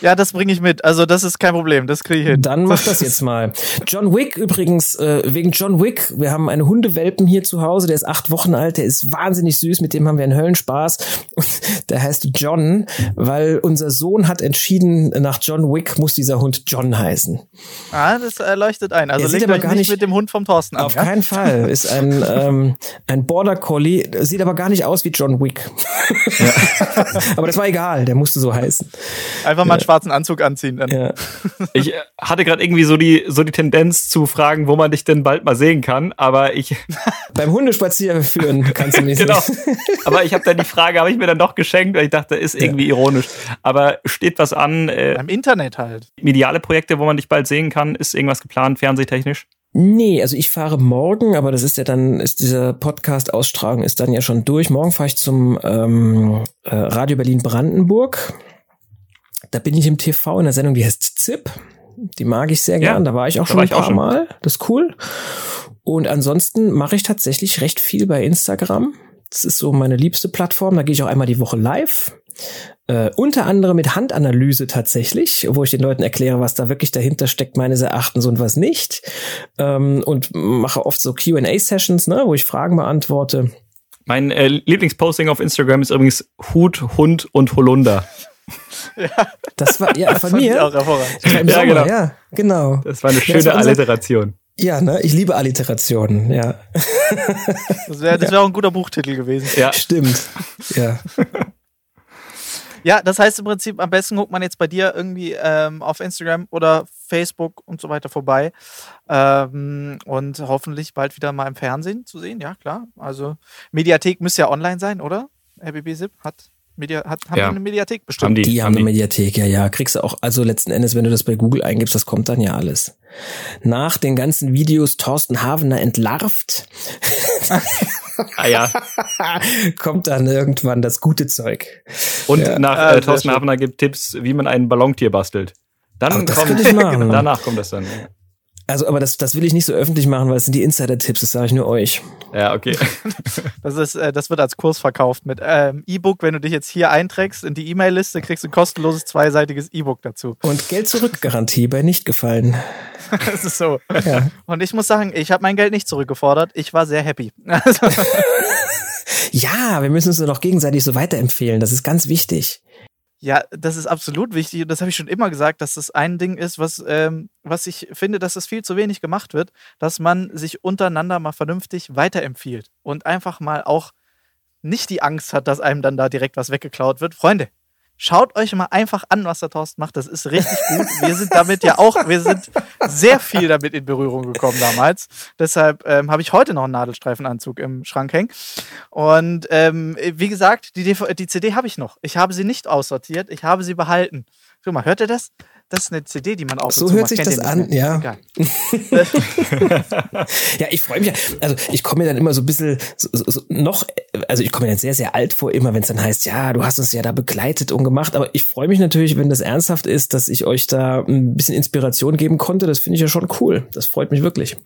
Ja, das bringe ich mit. Also das ist kein Problem, das kriege ich hin.
Dann mach das jetzt mal. John Wick übrigens, äh, wegen John Wick, wir haben einen Hundewelpen hier zu Hause, der ist acht Wochen alt, der ist wahnsinnig süß, mit dem haben wir einen Höllenspaß. Und der heißt John, weil unser Sohn hat entschieden, nach John Wick muss dieser Hund John heißen.
Ah, das erleuchtet ein. Also legt euch nicht, nicht mit dem Hund vom Thorsten
an. Auf ja? keinen Fall. Ist ein, [LAUGHS] ähm, ein Border Collie, sieht aber gar nicht aus wie John Wick. Ja. [LAUGHS] aber das war egal, der musste so heißen.
Einfach mal einen schwarzen Anzug anziehen. Dann. Ja.
Ich hatte gerade irgendwie so die, so die Tendenz zu fragen, wo man dich denn bald mal sehen kann, aber ich.
Beim Hundespazier führen kannst du mich [LAUGHS] Genau.
Aber ich habe dann die Frage, habe ich mir dann doch geschenkt, weil ich dachte, ist irgendwie ja. ironisch. Aber steht was an?
Äh, Beim Internet halt.
Mediale Projekte, wo man dich bald sehen kann, ist irgendwas geplant, fernsehtechnisch?
Nee, also ich fahre morgen, aber das ist ja dann, ist dieser Podcast-Ausstrahlung ist dann ja schon durch. Morgen fahre ich zum ähm, äh, Radio Berlin Brandenburg. Da bin ich im TV in der Sendung, die heißt ZIP. Die mag ich sehr gern. Ja, da war ich auch schon ein paar Mal. Das ist cool. Und ansonsten mache ich tatsächlich recht viel bei Instagram. Das ist so meine liebste Plattform. Da gehe ich auch einmal die Woche live. Äh, unter anderem mit Handanalyse tatsächlich, wo ich den Leuten erkläre, was da wirklich dahinter steckt, meines Erachtens und was nicht. Ähm, und mache oft so QA-Sessions, ne, wo ich Fragen beantworte.
Mein äh, Lieblingsposting auf Instagram ist übrigens Hut, Hund und Holunder. [LAUGHS]
Ja. Das war ja von mir. Auch hervorragend. Ja, Sommer, genau. ja, genau.
Das war eine schöne ja, Alliteration.
Ja, ne? Ich liebe Alliterationen, ja. [LAUGHS]
Das wäre das wär auch ein guter Buchtitel gewesen.
Ja. Stimmt. Ja.
Ja, das heißt im Prinzip, am besten guckt man jetzt bei dir irgendwie ähm, auf Instagram oder Facebook und so weiter vorbei. Ähm, und hoffentlich bald wieder mal im Fernsehen zu sehen, ja klar. Also Mediathek müsste ja online sein, oder? RBB SIP hat Media, hat, haben ja. eine Mediathek bestimmt.
Haben die, die haben, haben eine Mediathek, ja, ja. Kriegst du auch, also letzten Endes, wenn du das bei Google eingibst, das kommt dann ja alles. Nach den ganzen Videos Thorsten Havener entlarvt,
ah, ja. [LAUGHS]
kommt dann irgendwann das gute Zeug.
Und ja. nach äh, Thorsten Havener gibt Tipps, wie man ein Ballontier bastelt. Dann kommt, [LAUGHS] danach kommt das dann.
Also, aber das, das will ich nicht so öffentlich machen, weil es sind die Insider-Tipps, das sage ich nur euch.
Ja, okay. [LAUGHS]
Das, ist, äh, das wird als Kurs verkauft mit ähm, E-Book. Wenn du dich jetzt hier einträgst in die E-Mail-Liste, kriegst du ein kostenloses zweiseitiges E-Book dazu.
Und Geld-Zurück-Garantie bei nicht gefallen. [LAUGHS]
das ist so. Ja. Und ich muss sagen, ich habe mein Geld nicht zurückgefordert. Ich war sehr happy. [LAUGHS] Also
ja, wir müssen uns doch gegenseitig so weiterempfehlen. Das ist ganz wichtig.
Ja, das ist absolut wichtig und das habe ich schon immer gesagt, dass das ein Ding ist, was, ähm, was ich finde, dass das viel zu wenig gemacht wird, dass man sich untereinander mal vernünftig weiterempfiehlt und einfach mal auch nicht die Angst hat, dass einem dann da direkt was weggeklaut wird. Freunde, Schaut euch mal einfach an, was der Thorsten macht. Das ist richtig gut. Wir sind damit ja auch, wir sind sehr viel damit in Berührung gekommen damals. Deshalb ähm, habe ich heute noch einen Nadelstreifenanzug im Schrank hängen. Und ähm, wie gesagt, die, DV die CD habe ich noch. Ich habe sie nicht aussortiert. Ich habe sie behalten. Guck mal, hört ihr das? Das ist eine CD, die man auch
so hört sich das an, ja. [LAUGHS] ja, ich freue mich. Also ich komme mir dann immer so ein bisschen so, so, noch, also ich komme mir dann sehr, sehr alt vor, immer wenn es dann heißt, ja, du hast uns ja da begleitet und gemacht. Aber ich freue mich natürlich, wenn das ernsthaft ist, dass ich euch da ein bisschen Inspiration geben konnte. Das finde ich ja schon cool. Das freut mich wirklich.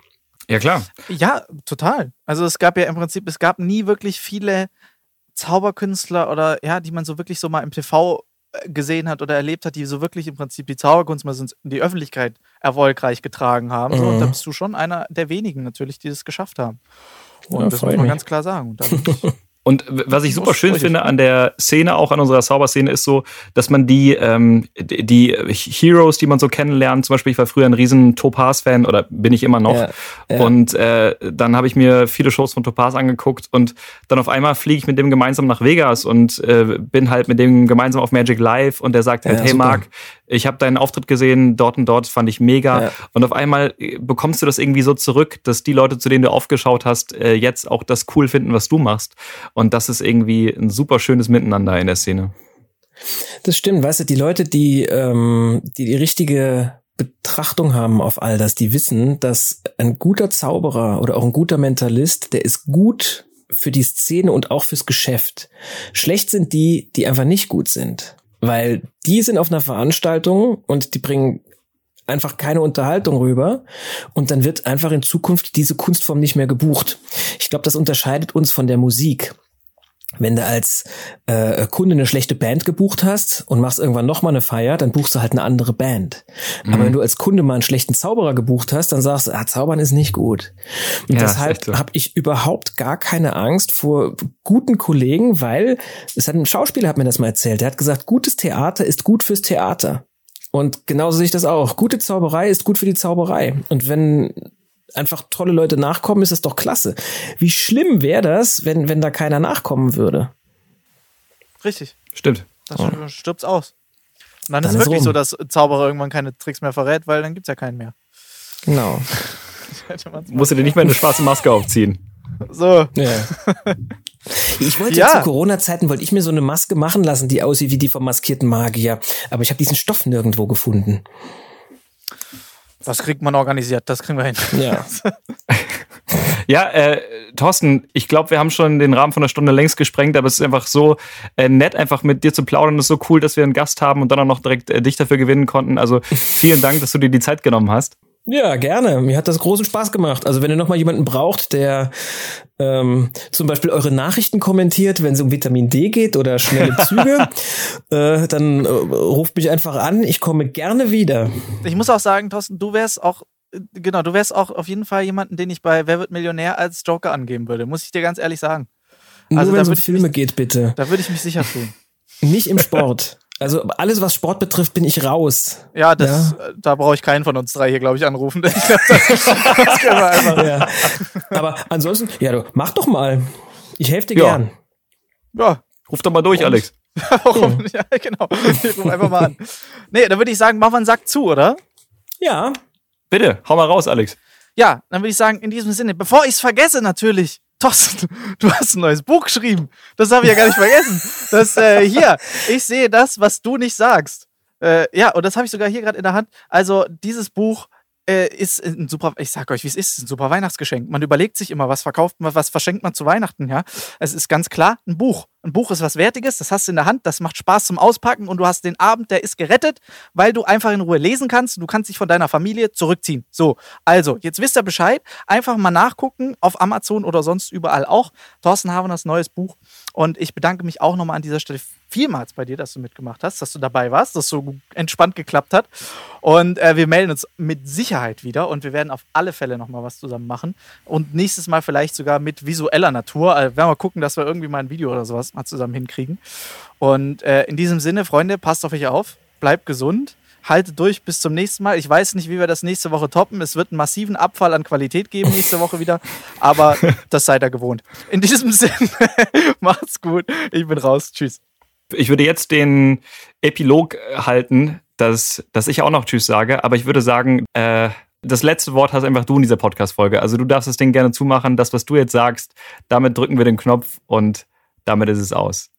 Ja, klar.
Ja, total. Also es gab ja im Prinzip, es gab nie wirklich viele Zauberkünstler oder ja, die man so wirklich so mal im TV gesehen hat oder erlebt hat, die so wirklich im Prinzip die Zauberkunst mal in die Öffentlichkeit erfolgreich getragen haben. Mhm. So, und da bist du schon einer der wenigen natürlich, die das geschafft haben. Und ja, das muss man mich. ganz klar sagen.
Und [LAUGHS] was ich super schön finde an der Szene, auch an unserer Zauberszene, ist so, dass man die, ähm, die Heroes, die man so kennenlernt, zum Beispiel, ich war früher ein riesen Topaz-Fan oder bin ich immer noch. Ja, ja. Und äh, dann habe ich mir viele Shows von Topaz angeguckt und dann auf einmal fliege ich mit dem gemeinsam nach Vegas und äh, bin halt mit dem gemeinsam auf Magic Live und der sagt halt, ja, hey super. Marc, ich habe deinen Auftritt gesehen, dort und dort fand ich mega. Und auf einmal äh, bekommst du das irgendwie so zurück, dass die Leute, zu denen du aufgeschaut hast, äh, jetzt auch das cool finden, was du machst. Und das ist irgendwie ein super schönes Miteinander in der Szene.
Das stimmt, weißt du, die Leute, die ähm, die, die richtige Betrachtung haben auf all das, die wissen, dass ein guter Zauberer oder auch ein guter Mentalist, der ist gut für die Szene und auch fürs Geschäft. Schlecht sind die, die einfach nicht gut sind weil die sind auf einer Veranstaltung und die bringen einfach keine Unterhaltung rüber und dann wird einfach in Zukunft diese Kunstform nicht mehr gebucht. Ich glaube, das unterscheidet uns von der Musik wenn du als äh, Kunde eine schlechte Band gebucht hast und machst irgendwann noch mal eine Feier, dann buchst du halt eine andere Band. Mhm. Aber wenn du als Kunde mal einen schlechten Zauberer gebucht hast, dann sagst du, ah, Zaubern ist nicht gut. Und ja, deshalb so. habe ich überhaupt gar keine Angst vor guten Kollegen, weil es hat ein Schauspieler hat mir das mal erzählt. Der hat gesagt, gutes Theater ist gut fürs Theater. Und genauso sehe ich das auch. Gute Zauberei ist gut für die Zauberei. Und wenn einfach tolle Leute nachkommen, ist es doch klasse. Wie schlimm wäre das, wenn, wenn da keiner nachkommen würde?
Richtig.
Stimmt.
Das oh. stirbt's aus. Und dann, dann ist es wirklich rum. so, dass Zauberer irgendwann keine Tricks mehr verrät, weil dann gibt's ja keinen mehr.
Genau. [LAUGHS]
Musst du dir nicht mehr eine schwarze Maske aufziehen.
So.
Ja. [LAUGHS] Ich wollte ja. zu Corona-Zeiten wollte ich mir so eine Maske machen lassen, die aussieht wie die vom maskierten Magier, aber ich habe diesen Stoff nirgendwo gefunden.
Das kriegt man organisiert, das kriegen wir hin.
Ja. [LAUGHS]
ja, äh, Thorsten, ich glaube, wir haben schon den Rahmen von einer Stunde längst gesprengt, aber es ist einfach so äh, nett, einfach mit dir zu plaudern. Es ist so cool, dass wir einen Gast haben und dann auch noch direkt äh, dich dafür gewinnen konnten. Also vielen Dank, dass du dir die Zeit genommen hast.
Ja, gerne. Mir hat das großen Spaß gemacht. Also wenn ihr noch mal jemanden braucht, der ähm, zum Beispiel eure Nachrichten kommentiert, wenn es um Vitamin D geht oder schnelle Züge, [LAUGHS] äh, dann äh, ruft mich einfach an. Ich komme gerne wieder.
Ich muss auch sagen, Thorsten, du wärst auch genau, du wärst auch auf jeden Fall jemanden, den ich bei Wer wird Millionär als Joker angeben würde. Muss ich dir ganz ehrlich sagen.
Nur also, wenn es um Filme mich, geht, bitte.
Da würde ich mich sicher fühlen.
Nicht im Sport. [LAUGHS] Also alles, was Sport betrifft, bin ich raus.
Ja, das, ja? da brauche ich keinen von uns drei hier, glaube ich, anrufen. [LAUGHS] Ich glaub, das, das
können wir einfach. Ja. Aber ansonsten, ja, du, mach doch mal. Ich helfe dir
ja.
gern.
Ja, ruf doch mal durch, Und, Alex. [LAUGHS]
Warum? Hm. Ja, genau. Ich ruf einfach mal an. Nee, dann würde ich sagen, machen wir einen Sack zu, oder?
Ja.
Bitte, hau mal raus, Alex.
Ja, dann würde ich sagen, in diesem Sinne, bevor ich es vergesse, natürlich, Thorsten, du hast ein neues Buch geschrieben. Das habe ich ja gar nicht vergessen. Das äh, hier, ich sehe das, was du nicht sagst. Äh, ja, und das habe ich sogar hier gerade in der Hand. Also dieses Buch äh, ist ein super, ich sag euch, wie es ist, ein super Weihnachtsgeschenk. Man überlegt sich immer, was verkauft man, was verschenkt man zu Weihnachten, ja. Es ist ganz klar ein Buch. Ein Buch ist was Wertiges, das hast du in der Hand, das macht Spaß zum Auspacken und du hast den Abend, der ist gerettet, weil du einfach in Ruhe lesen kannst. Du kannst dich von deiner Familie zurückziehen. So, also, jetzt wisst ihr Bescheid. Einfach mal nachgucken auf Amazon oder sonst überall auch. Thorsten Haveners neues Buch. Und ich bedanke mich auch nochmal an dieser Stelle vielmals bei dir, dass du mitgemacht hast, dass du dabei warst, dass so entspannt geklappt hat. Und äh, wir melden uns mit Sicherheit wieder und wir werden auf alle Fälle nochmal was zusammen machen. Und nächstes Mal vielleicht sogar mit visueller Natur. Also werden wir gucken, dass wir irgendwie mal ein Video oder sowas mal zusammen hinkriegen. Und äh, in diesem Sinne, Freunde, passt auf euch auf, bleibt gesund haltet durch bis zum nächsten Mal. Ich weiß nicht, wie wir das nächste Woche toppen. Es wird einen massiven Abfall an Qualität geben nächste Woche wieder, aber [LAUGHS] das seid ihr gewohnt. In diesem Sinne, [LAUGHS] macht's gut. Ich bin raus. Tschüss.
Ich würde jetzt den Epilog halten, dass, dass ich auch noch Tschüss sage, aber ich würde sagen, äh, das letzte Wort hast einfach du in dieser Podcast-Folge. Also du darfst das Ding gerne zumachen. Das, was du jetzt sagst, damit drücken wir den Knopf und damit ist es aus.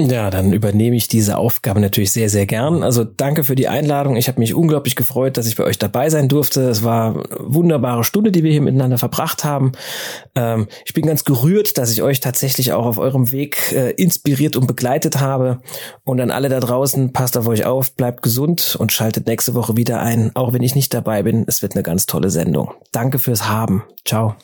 Ja, dann übernehme ich diese Aufgabe natürlich sehr, sehr gern. Also danke für die Einladung. Ich habe mich unglaublich gefreut, dass ich bei euch dabei sein durfte. Es war eine wunderbare Stunde, die wir hier miteinander verbracht haben. Ähm, ich bin ganz gerührt, dass ich euch tatsächlich auch auf eurem Weg äh, inspiriert und begleitet habe. Und an alle da draußen, passt auf euch auf, bleibt gesund und schaltet nächste Woche wieder ein, auch wenn ich nicht dabei bin. Es wird eine ganz tolle Sendung. Danke fürs Haben. Ciao.